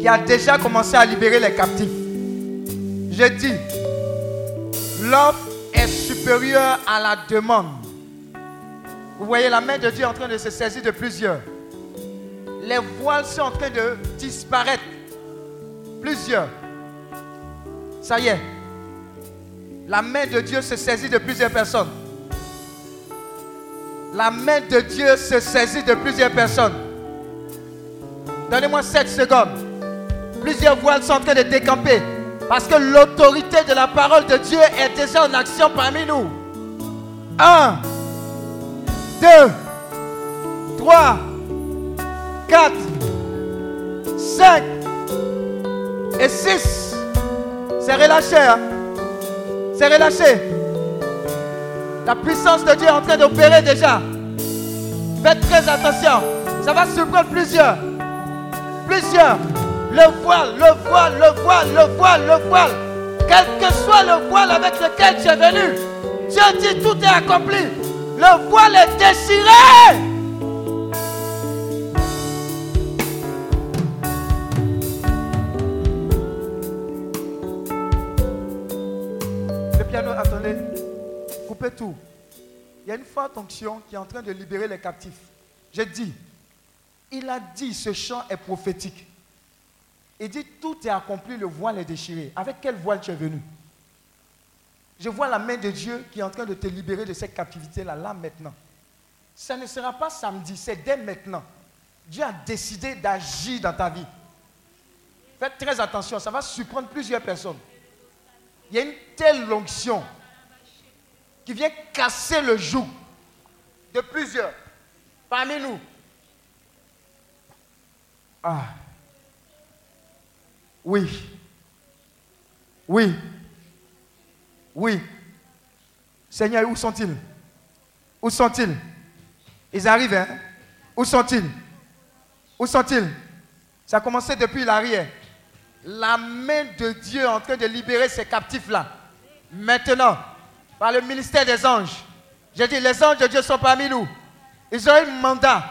qui a déjà commencé à libérer les captifs. Je dis, l'offre est supérieure à la demande. Vous voyez la main de Dieu en train de se saisir de plusieurs. Les voiles sont en train de disparaître. Plusieurs. Ça y est. La main de Dieu se saisit de plusieurs personnes. La main de Dieu se saisit de plusieurs personnes. Donnez-moi 7 secondes. Plusieurs voiles sont en train de décamper. Parce que l'autorité de la parole de Dieu est déjà en action parmi nous. 1, 2, 3, 4, 5 et 6. C'est relâché. hein. C'est relâché. La puissance de Dieu est en train d'opérer déjà. Faites très attention. Ça va surprendre plusieurs. Plusieurs. Le voile, le voile, le voile, le voile, le voile. Quel que soit le voile avec lequel tu es venu, Dieu dit tout est accompli. Le voile est déchiré. Le piano, attendez. Coupez tout. Il y a une forte onction qui est en train de libérer les captifs. J'ai dit, il a dit, ce chant est prophétique. Il dit, tout est accompli, le voile est déchiré. Avec quel voile tu es venu? Je vois la main de Dieu qui est en train de te libérer de cette captivité-là, là maintenant. Ça ne sera pas samedi, c'est dès maintenant. Dieu a décidé d'agir dans ta vie. Faites très attention, ça va surprendre plusieurs personnes. Il y a une telle onction qui vient casser le joug de plusieurs parmi nous. Ah. Oui. Oui. Oui. Seigneur, où sont-ils? Où sont-ils? Ils arrivent, hein? Où sont-ils? Où sont-ils? Ça a commencé depuis l'arrière. La main de Dieu est en train de libérer ces captifs-là. Maintenant, par le ministère des anges, j'ai dit, les anges de Dieu sont parmi nous. Ils ont un mandat.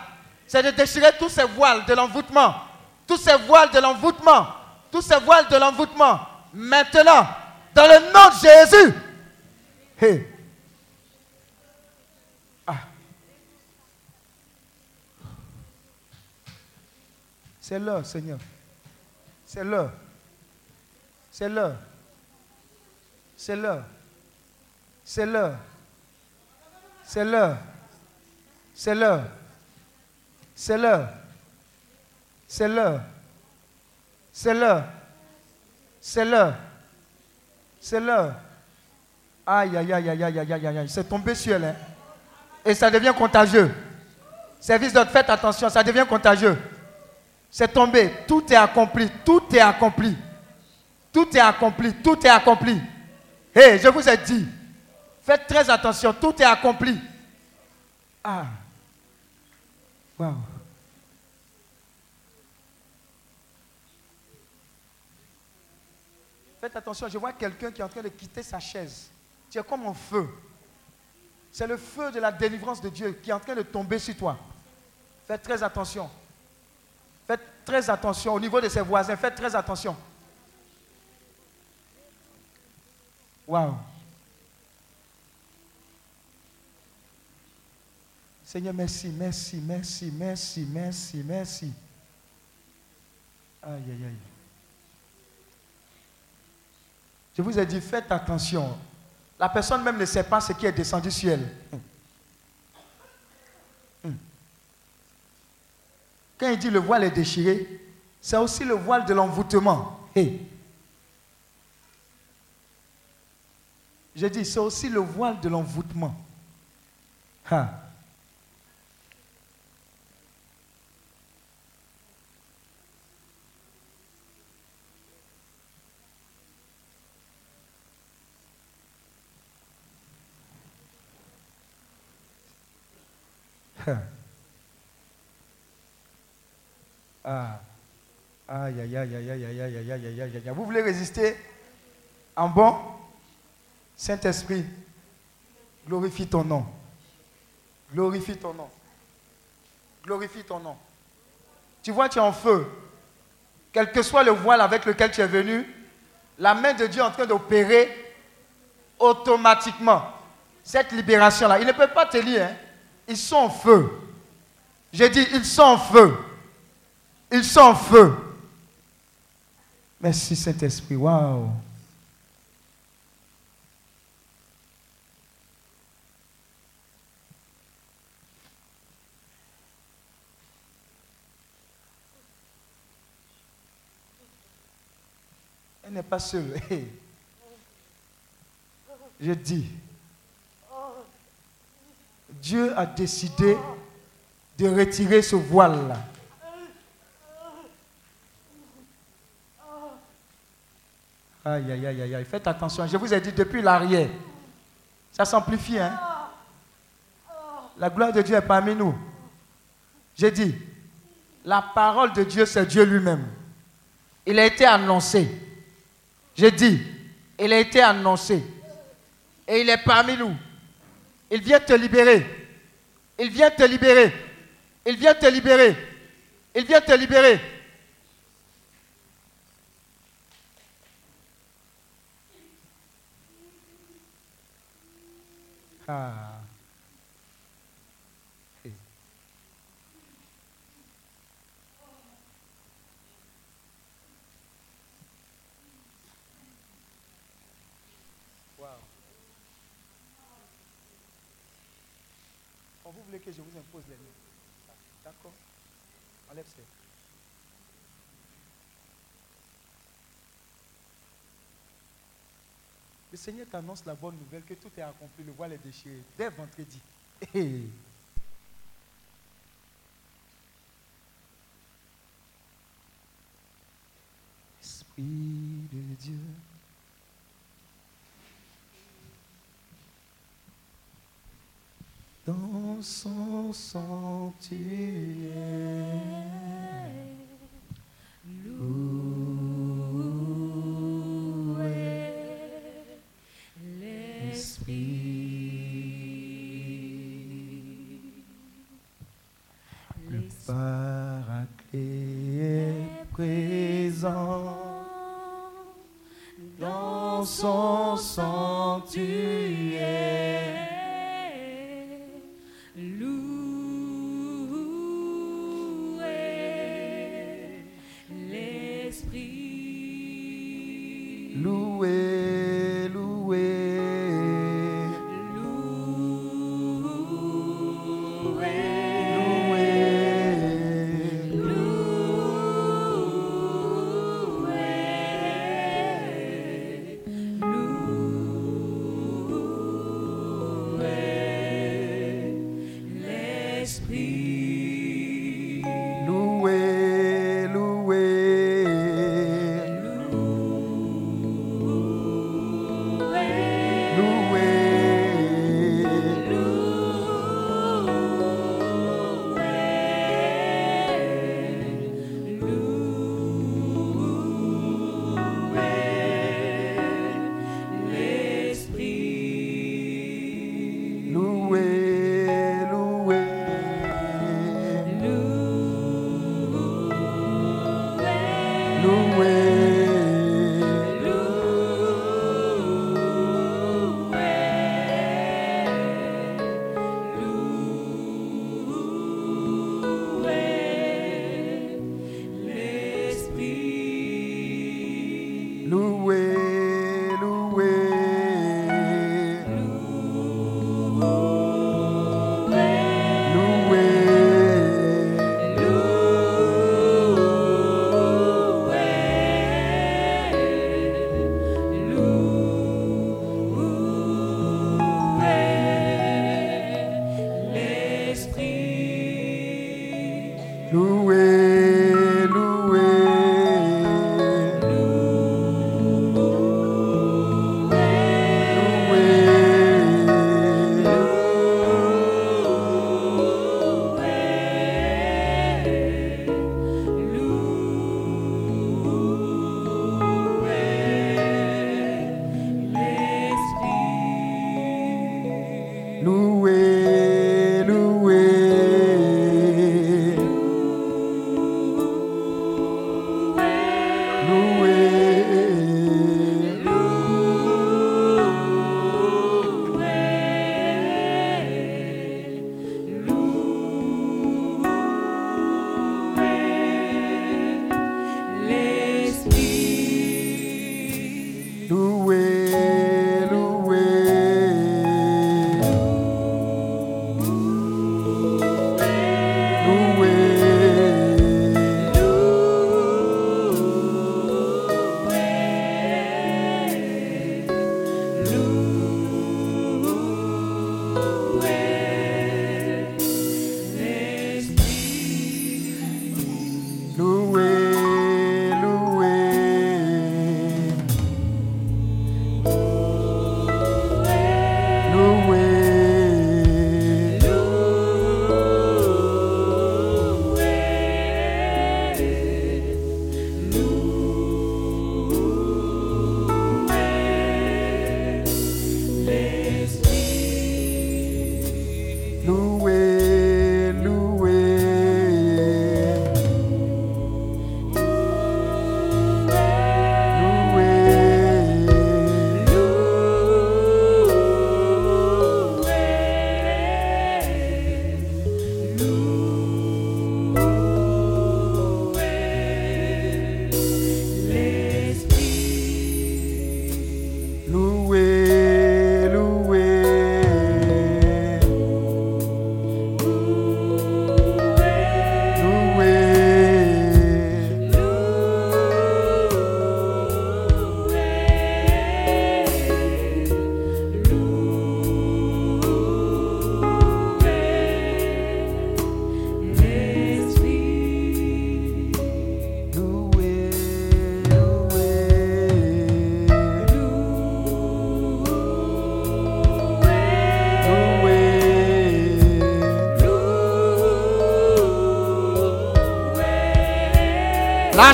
C'est de déchirer tous ces voiles de l'envoûtement. Tous ces voiles de l'envoûtement. Tous ces voiles de l'envoûtement. Maintenant, dans le nom de Jésus. Hey. Ah. C'est l'heure, Seigneur. C'est l'heure. C'est l'heure. C'est l'heure. C'est l'heure. C'est l'heure. C'est l'heure. C'est l'heure. C'est l'heure. C'est l'heure. C'est l'heure. C'est l'heure. Aïe, aïe, aïe, aïe, aïe, aïe, aïe, aïe. C'est tombé sur elle. hein. Et ça devient contagieux. Service d'autre, faites attention, ça devient contagieux. C'est tombé. Tout est accompli. Tout est accompli. Tout est accompli. Tout est accompli. Hé, je vous ai dit. Faites très attention. Tout est accompli. Ah. Waouh. Faites attention, je vois quelqu'un qui est en train de quitter sa chaise. Tu es comme en feu. C'est le feu de la délivrance de Dieu qui est en train de tomber sur toi. Faites très attention. Faites très attention au niveau de ses voisins. Faites très attention. Waouh. Seigneur, merci, merci, merci, merci, merci, merci. Aïe, aïe, aïe. Je vous ai dit, faites attention. La personne même ne sait pas ce qui est descendu sur elle. Hum. Hum. Quand il dit le voile est déchiré, c'est aussi le voile de l'envoûtement. J'ai dit, c'est aussi le voile de l'envoûtement. Ah. Vous voulez résister en bon Saint-Esprit, glorifie ton nom. Glorifie ton nom. Glorifie ton nom. Tu vois, tu es en feu. Quel que soit le voile avec lequel tu es venu, la main de Dieu est en train d'opérer automatiquement cette libération-là. Il ne peut pas te lire. hein. Ils sont en feu. J'ai dit, ils sont en feu. Ils sont en feu. Merci Saint-Esprit. Waouh. Elle n'est pas seule. [LAUGHS] Je dis. Dieu a décidé de retirer ce voile-là. Aïe, aïe, aïe, aïe. Faites attention. Je vous ai dit depuis l'arrière. Ça s'amplifie, hein? La gloire de Dieu est parmi nous. J'ai dit, la parole de Dieu, c'est Dieu lui-même. Il a été annoncé. J'ai dit, il a été annoncé. Et il est parmi nous. Il vient te libérer. Il vient te libérer. Il vient te libérer. Il vient te libérer. Ah. Eh. Quand vous voulez que je vous impose les mains. D'accord Enlève ça. Le Seigneur t'annonce la bonne nouvelle que tout est accompli, le voile est déchiré dès vendredi. Hey. Esprit de Dieu. Dans son sanctuaire. sang tu es.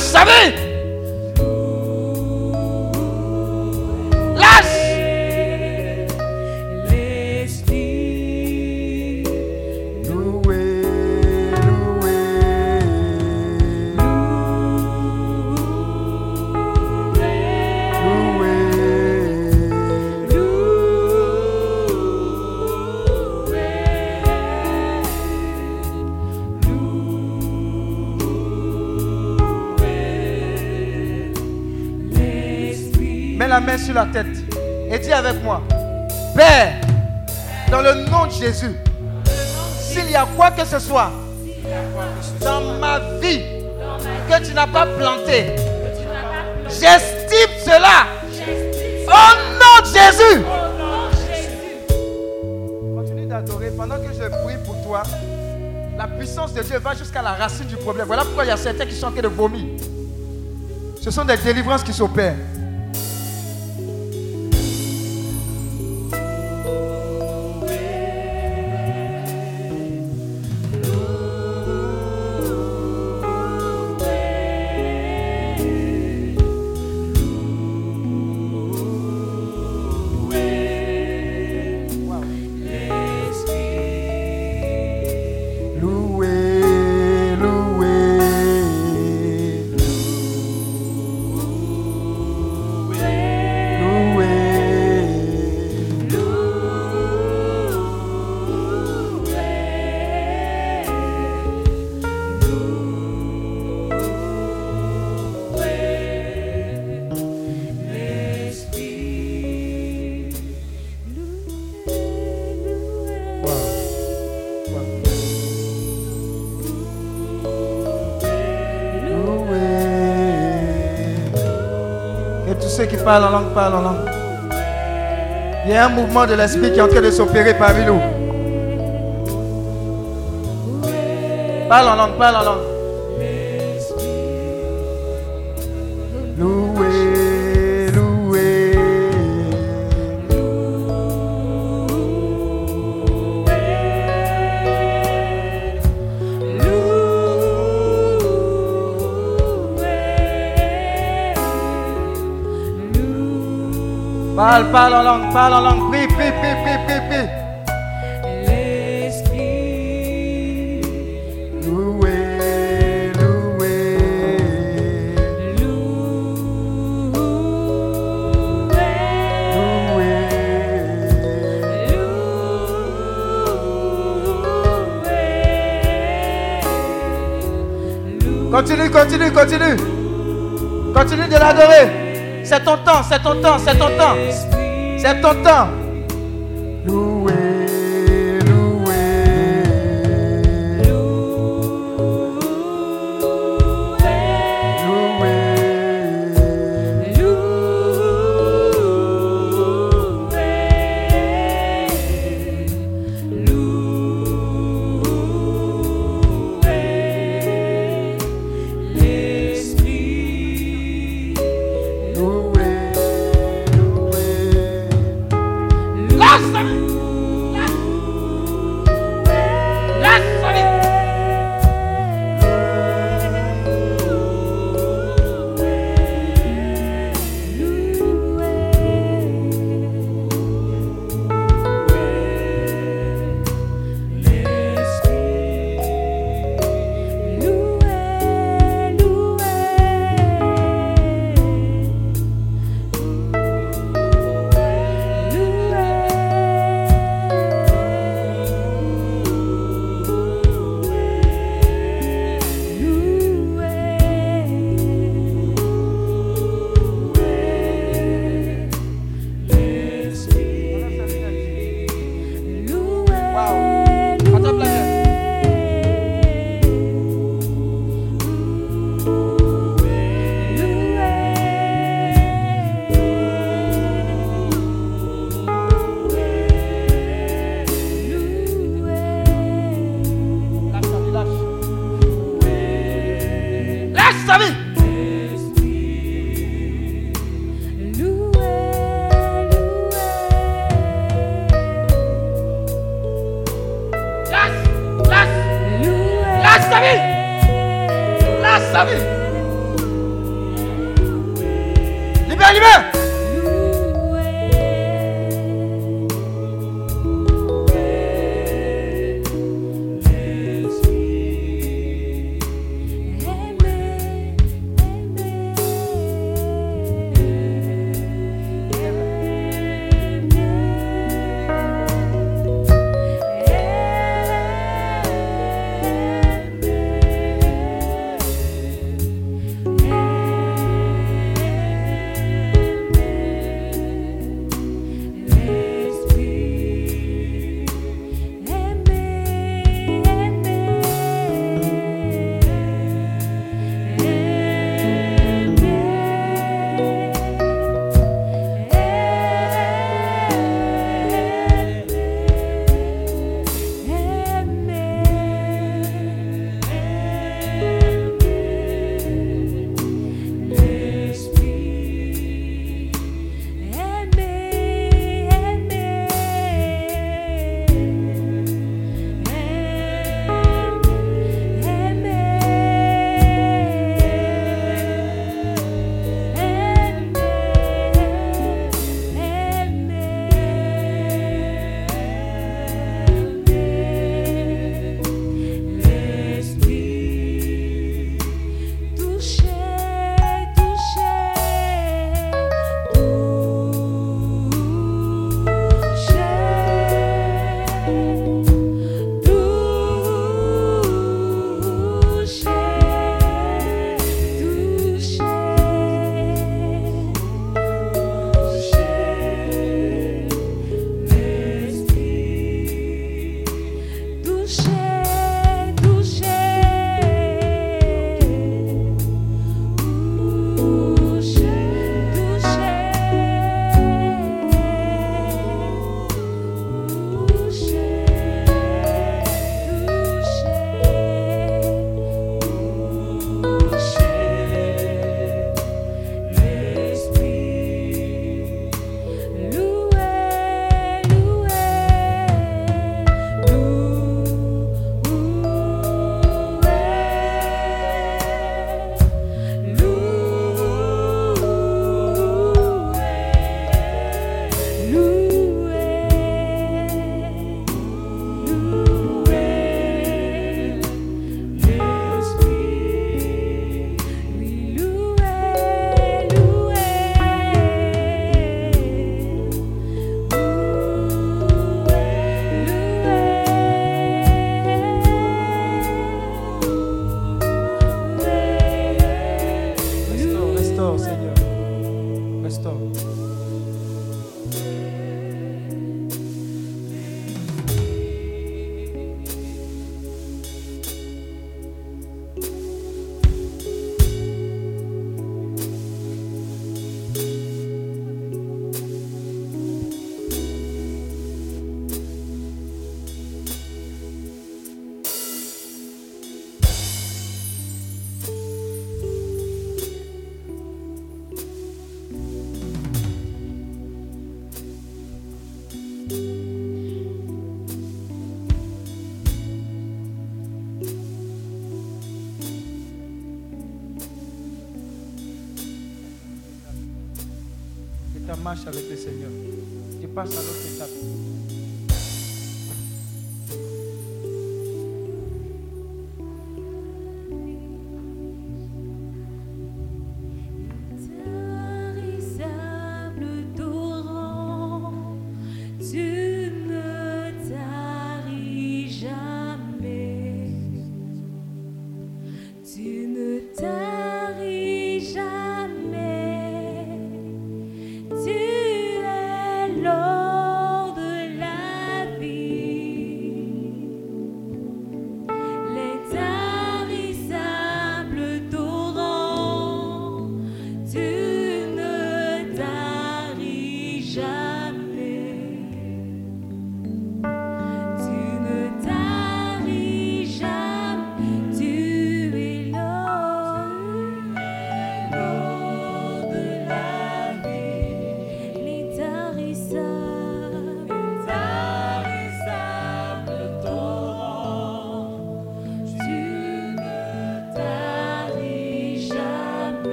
Lâche sa la tête et dis avec moi, Père, dans le nom de Jésus, s'il y a quoi que ce soit dans ma vie que tu n'as pas planté, j'estime cela au nom de Jésus. Continue d'adorer pendant que je prie pour toi. La puissance de Dieu va jusqu'à la racine du problème. Voilà pourquoi il y a certains qui sont en train de vomir. Ce sont des délivrances qui s'opèrent. Parlent en langue parlent en langue. Il y a un mouvement de l'esprit qui est en train de s'opérer parmi nous. Parle en langue, parle en langue. Parle, parle en langue, parle en langue. Prie, prie, prie, prie, prie, prie. Loué, loué. Loué. Continue, continue, continue. Continue de l'adorer. C'est ton temps, c'est ton temps, c'est ton temps. C'est ton temps. Et ta marche avec le Seigneur. Tu passes à l'autre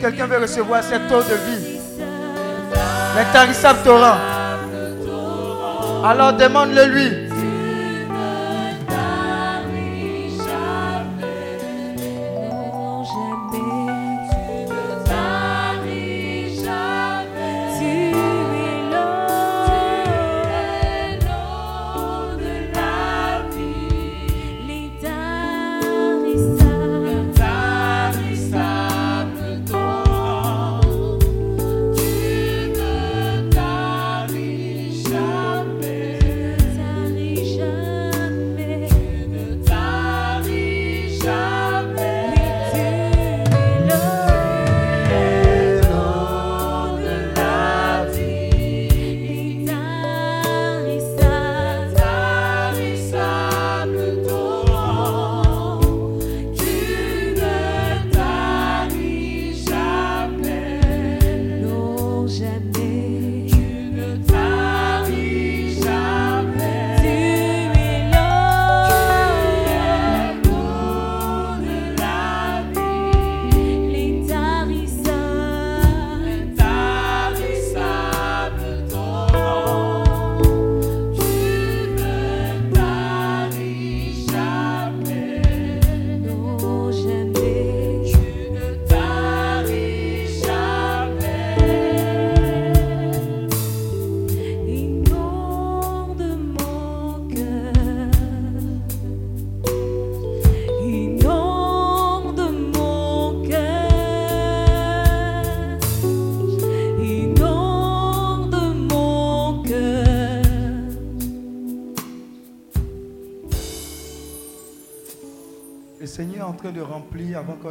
Quelqu'un veut recevoir cette eau de vie L'intarissable torrent. Alors demande-le lui.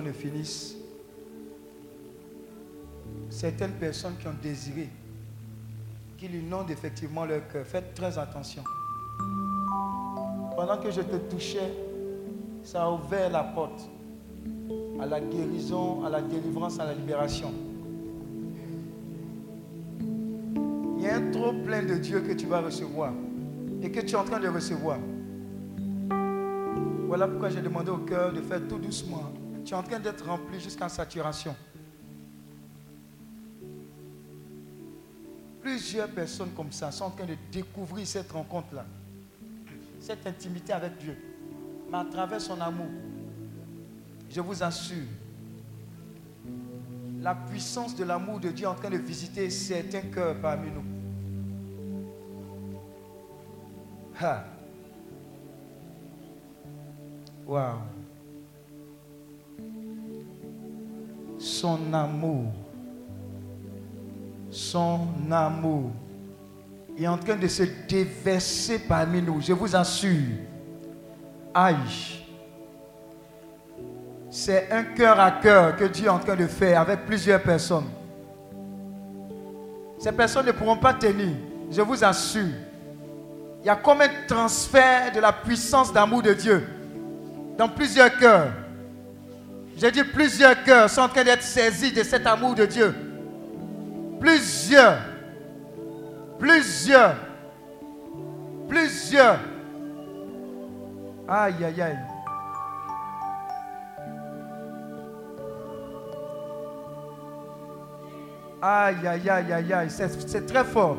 Ne finisse, certaines personnes qui ont désiré qu'il inonde effectivement leur cœur. Faites très attention. Pendant que je te touchais, ça a ouvert la porte à la guérison, à la délivrance, à la libération. Il y a un trop plein de Dieu que tu vas recevoir et que tu es en train de recevoir. Voilà pourquoi j'ai demandé au cœur de faire tout doucement. Tu es en train d'être rempli jusqu'en saturation. Plusieurs personnes comme ça sont en train de découvrir cette rencontre-là, cette intimité avec Dieu, mais à travers son amour. Je vous assure, la puissance de l'amour de Dieu est en train de visiter certains cœurs parmi nous. Ha. Waouh. Son amour. Son amour est en train de se déverser parmi nous. Je vous assure. Aïe. C'est un cœur à cœur que Dieu est en train de faire avec plusieurs personnes. Ces personnes ne pourront pas tenir. Je vous assure. Il y a comme un transfert de la puissance d'amour de Dieu dans plusieurs cœurs. J'ai dit plusieurs cœurs sont en train d'être saisis de cet amour de Dieu. Plusieurs. Plusieurs. Plusieurs. Aïe, aïe, aïe. Aïe, aïe, aïe, aïe, aïe. C'est c'est très fort.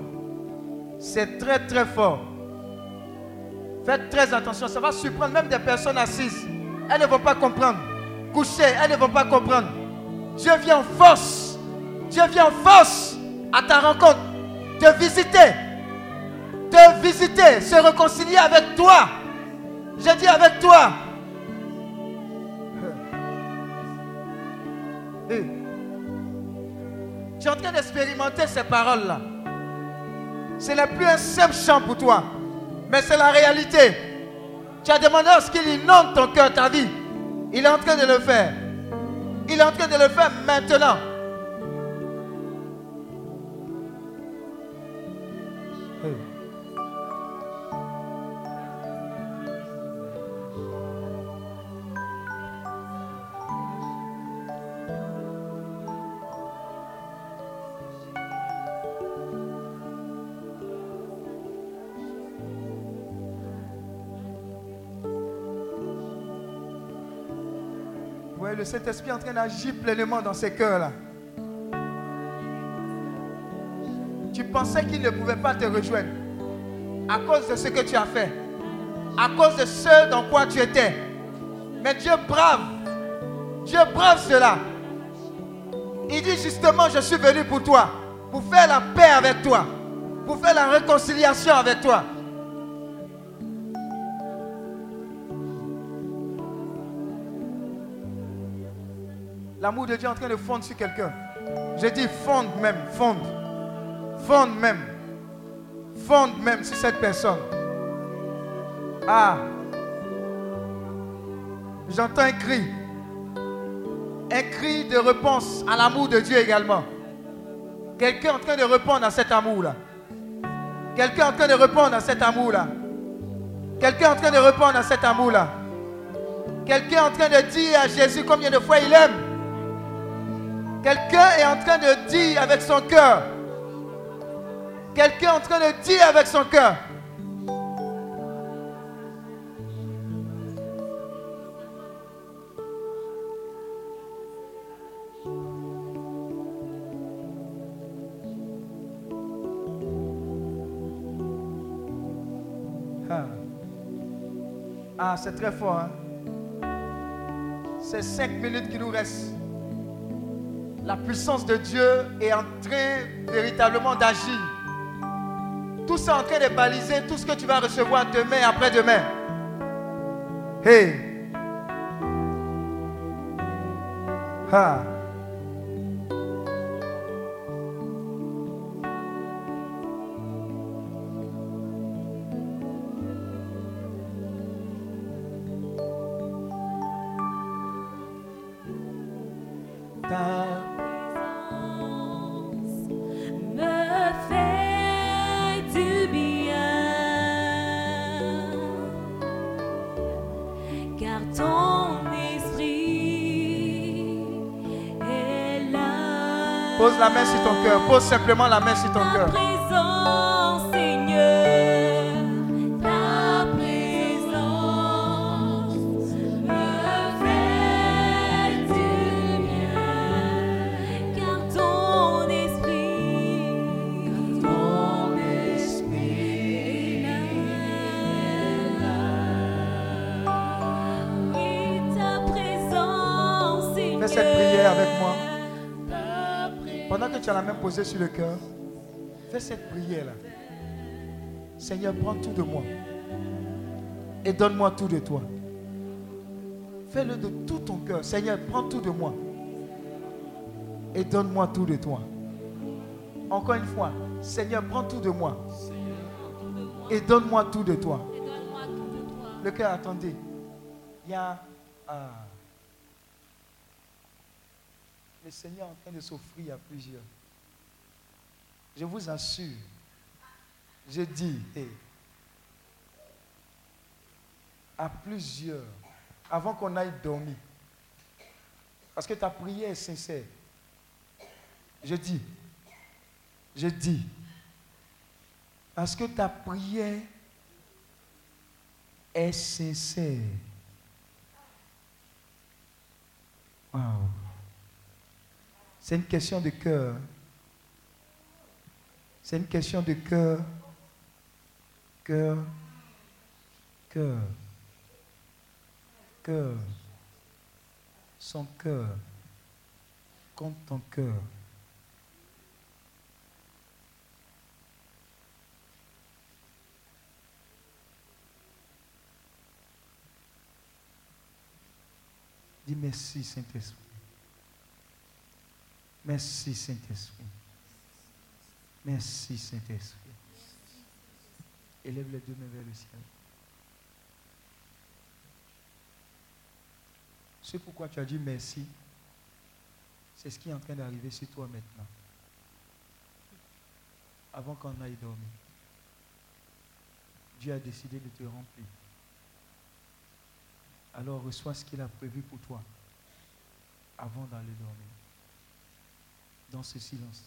C'est très, très fort. Faites très attention. Ça va surprendre même des personnes assises. Elles ne vont pas comprendre. Couchées, elles ne vont pas comprendre. Dieu vient en force. Dieu vient en force à ta rencontre. Te visiter. Te visiter. Se réconcilier avec toi. J'ai dit avec toi. [LAUGHS] Tu es en train d'expérimenter ces paroles-là. Ce n'est plus un simple chant pour toi, mais c'est la réalité. Tu as demandé à ce qu'il inonde ton cœur, ta vie. Il est en train de le faire. Il est en train de le faire maintenant. Saint-Esprit est en train d'agir pleinement dans ces cœurs-là. Tu pensais qu'il ne pouvait pas te rejoindre à cause de ce que tu as fait, à cause de ce dans quoi tu étais. Mais Dieu brave, Dieu brave cela. Il dit justement, je suis venu pour toi, pour faire la paix avec toi, pour faire la réconciliation avec toi. L'amour de Dieu est en train de fondre sur quelqu'un. Je dis fondre même, fondre. Fondre même. Fondre même sur cette personne. Ah. J'entends un cri. Un cri de réponse à l'amour de Dieu également. Quelqu'un en train de répondre à cet amour-là. Quelqu'un en train de répondre à cet amour-là. Quelqu'un en train de répondre à cet amour-là. Quelqu'un en train de dire à Jésus combien de fois il aime. Quelqu'un est en train de dire avec son cœur. Quelqu'un est en train de dire avec son cœur. Ah, Ah, c'est très fort. Hein? C'est cinq minutes qui nous restent. La puissance de Dieu est en train véritablement d'agir. Tout ça est en train de baliser tout ce que tu vas recevoir demain après-demain. Hey. Pose simplement la main sur ton cœur. Main posée sur le cœur, fais cette prière-là. Seigneur, prends tout de moi. Et donne-moi tout de toi. Fais-le de tout ton cœur. Seigneur, prends tout de moi. Et donne-moi tout de toi. Encore une fois, Seigneur, prends tout de moi. Et donne-moi tout de toi. Le cœur, attendez. Il y a. ah. Le Seigneur en train de s'offrir à plusieurs. Je vous assure, je dis hey, à plusieurs, avant qu'on aille dormir, parce que ta prière est sincère, je dis, je dis, parce que ta prière est sincère. Wow. C'est une question de cœur. C'est une question de cœur. Cœur. Cœur. Cœur. Son cœur. Compte ton cœur. Dis merci, Saint-Esprit. Merci, Saint-Esprit. Merci, Saint-Esprit. Élève les deux mains vers le ciel. C'est pourquoi tu as dit merci. C'est ce qui est en train d'arriver sur toi maintenant. Avant qu'on aille dormir. Dieu a décidé de te remplir. Alors reçois ce qu'il a prévu pour toi avant d'aller dormir. Dans ce silence.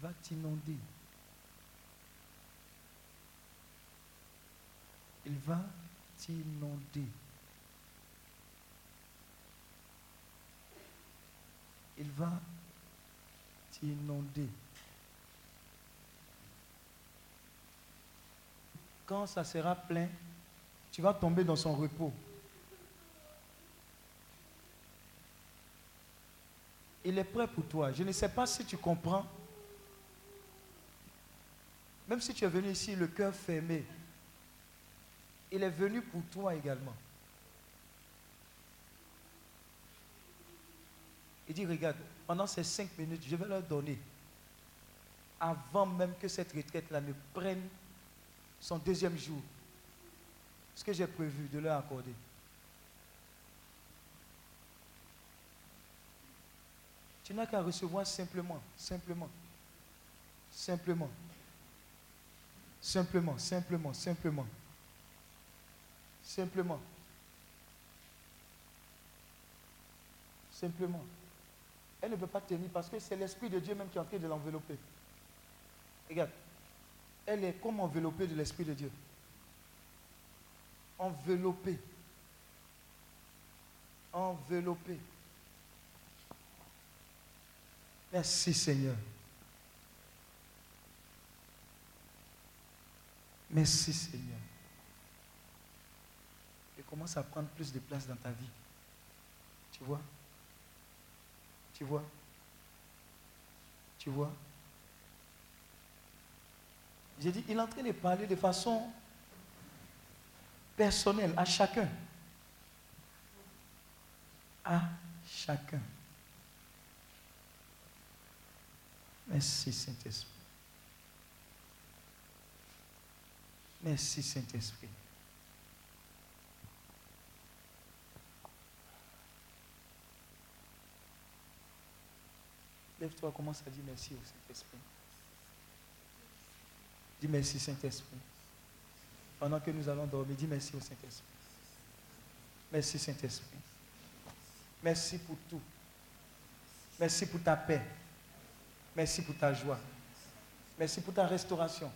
Il va t'inonder. va t'inonder. Il va t'inonder. Quand ça sera plein, tu vas tomber dans son repos. Il est prêt pour toi. Je ne sais pas si tu comprends. Même si tu es venu ici le cœur fermé, il est venu pour toi également. Il dit, regarde, pendant ces cinq minutes, je vais leur donner, avant même que cette retraite-là ne prenne son deuxième jour, ce que j'ai prévu de leur accorder. Tu n'as qu'à recevoir simplement, simplement, simplement, simplement, simplement, simplement, simplement, simplement. Elle ne peut pas tenir parce que c'est l'Esprit de Dieu même qui est en train de l'envelopper. Regarde, elle est comme enveloppée de l'Esprit de Dieu. Enveloppée. Enveloppée. Merci Seigneur. Merci Seigneur. Et commence à prendre plus de place dans ta vie. Tu vois? Tu vois? Tu vois? J'ai dit, il est en train de parler de façon personnelle à chacun. À chacun. Merci Saint-Esprit. Merci Saint-Esprit. Lève-toi, commence à dire merci au Saint-Esprit. Dis merci Saint-Esprit. Pendant que nous allons dormir, dis merci au Saint-Esprit. Merci Saint-Esprit. Merci pour tout. Merci pour ta paix. Merci pour ta joie. Merci pour ta restauration.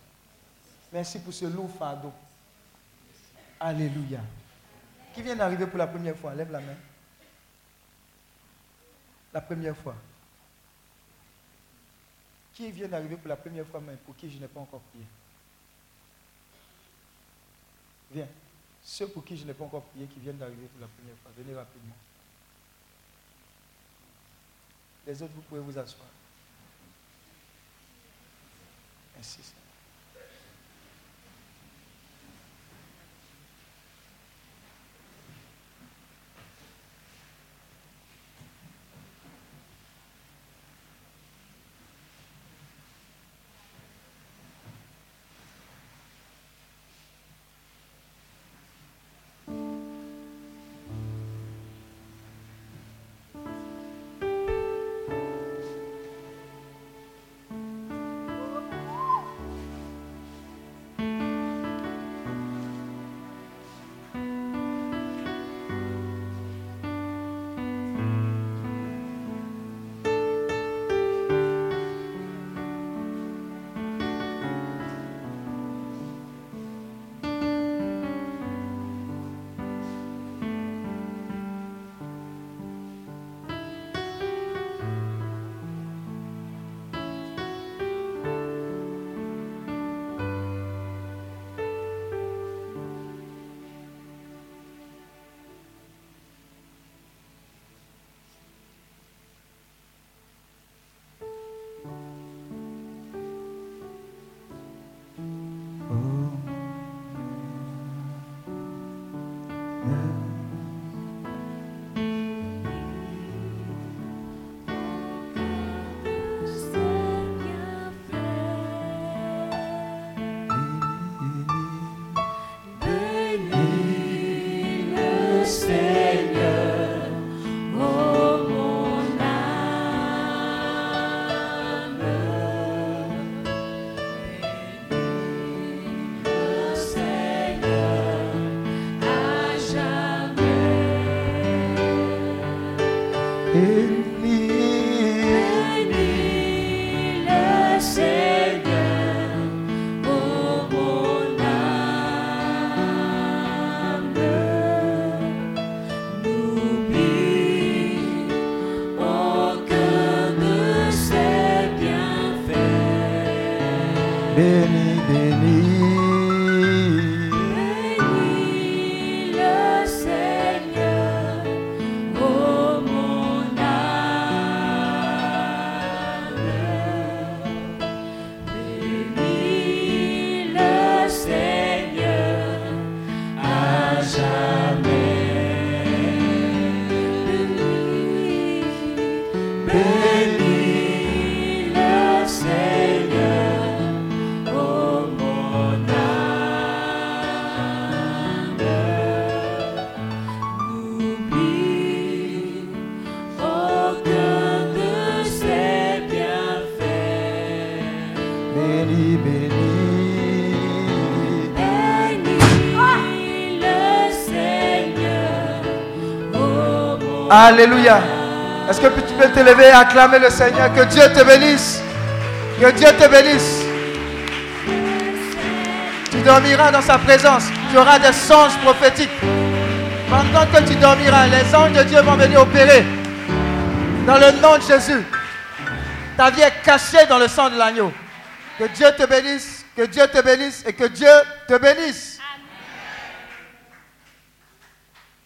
Merci pour ce lourd fardeau. Alléluia. Qui vient d'arriver pour la première fois? Lève la main. La première fois. Qui vient d'arriver pour la première fois, mais pour qui je n'ai pas encore prié? Viens. Ceux pour qui je n'ai pas encore prié, qui viennent d'arriver pour la première fois, venez rapidement. Les autres, vous pouvez vous asseoir. Merci. Alléluia. Est-ce que tu peux te lever et acclamer le Seigneur? Que Dieu te bénisse. Que Dieu te bénisse. Tu dormiras dans sa présence. Tu auras des songes prophétiques. Pendant que tu dormiras, les anges de Dieu vont venir opérer. Dans le nom de Jésus. Ta vie est cachée dans le sang de l'agneau. Que Dieu te bénisse. Que Dieu te bénisse et que Dieu te bénisse.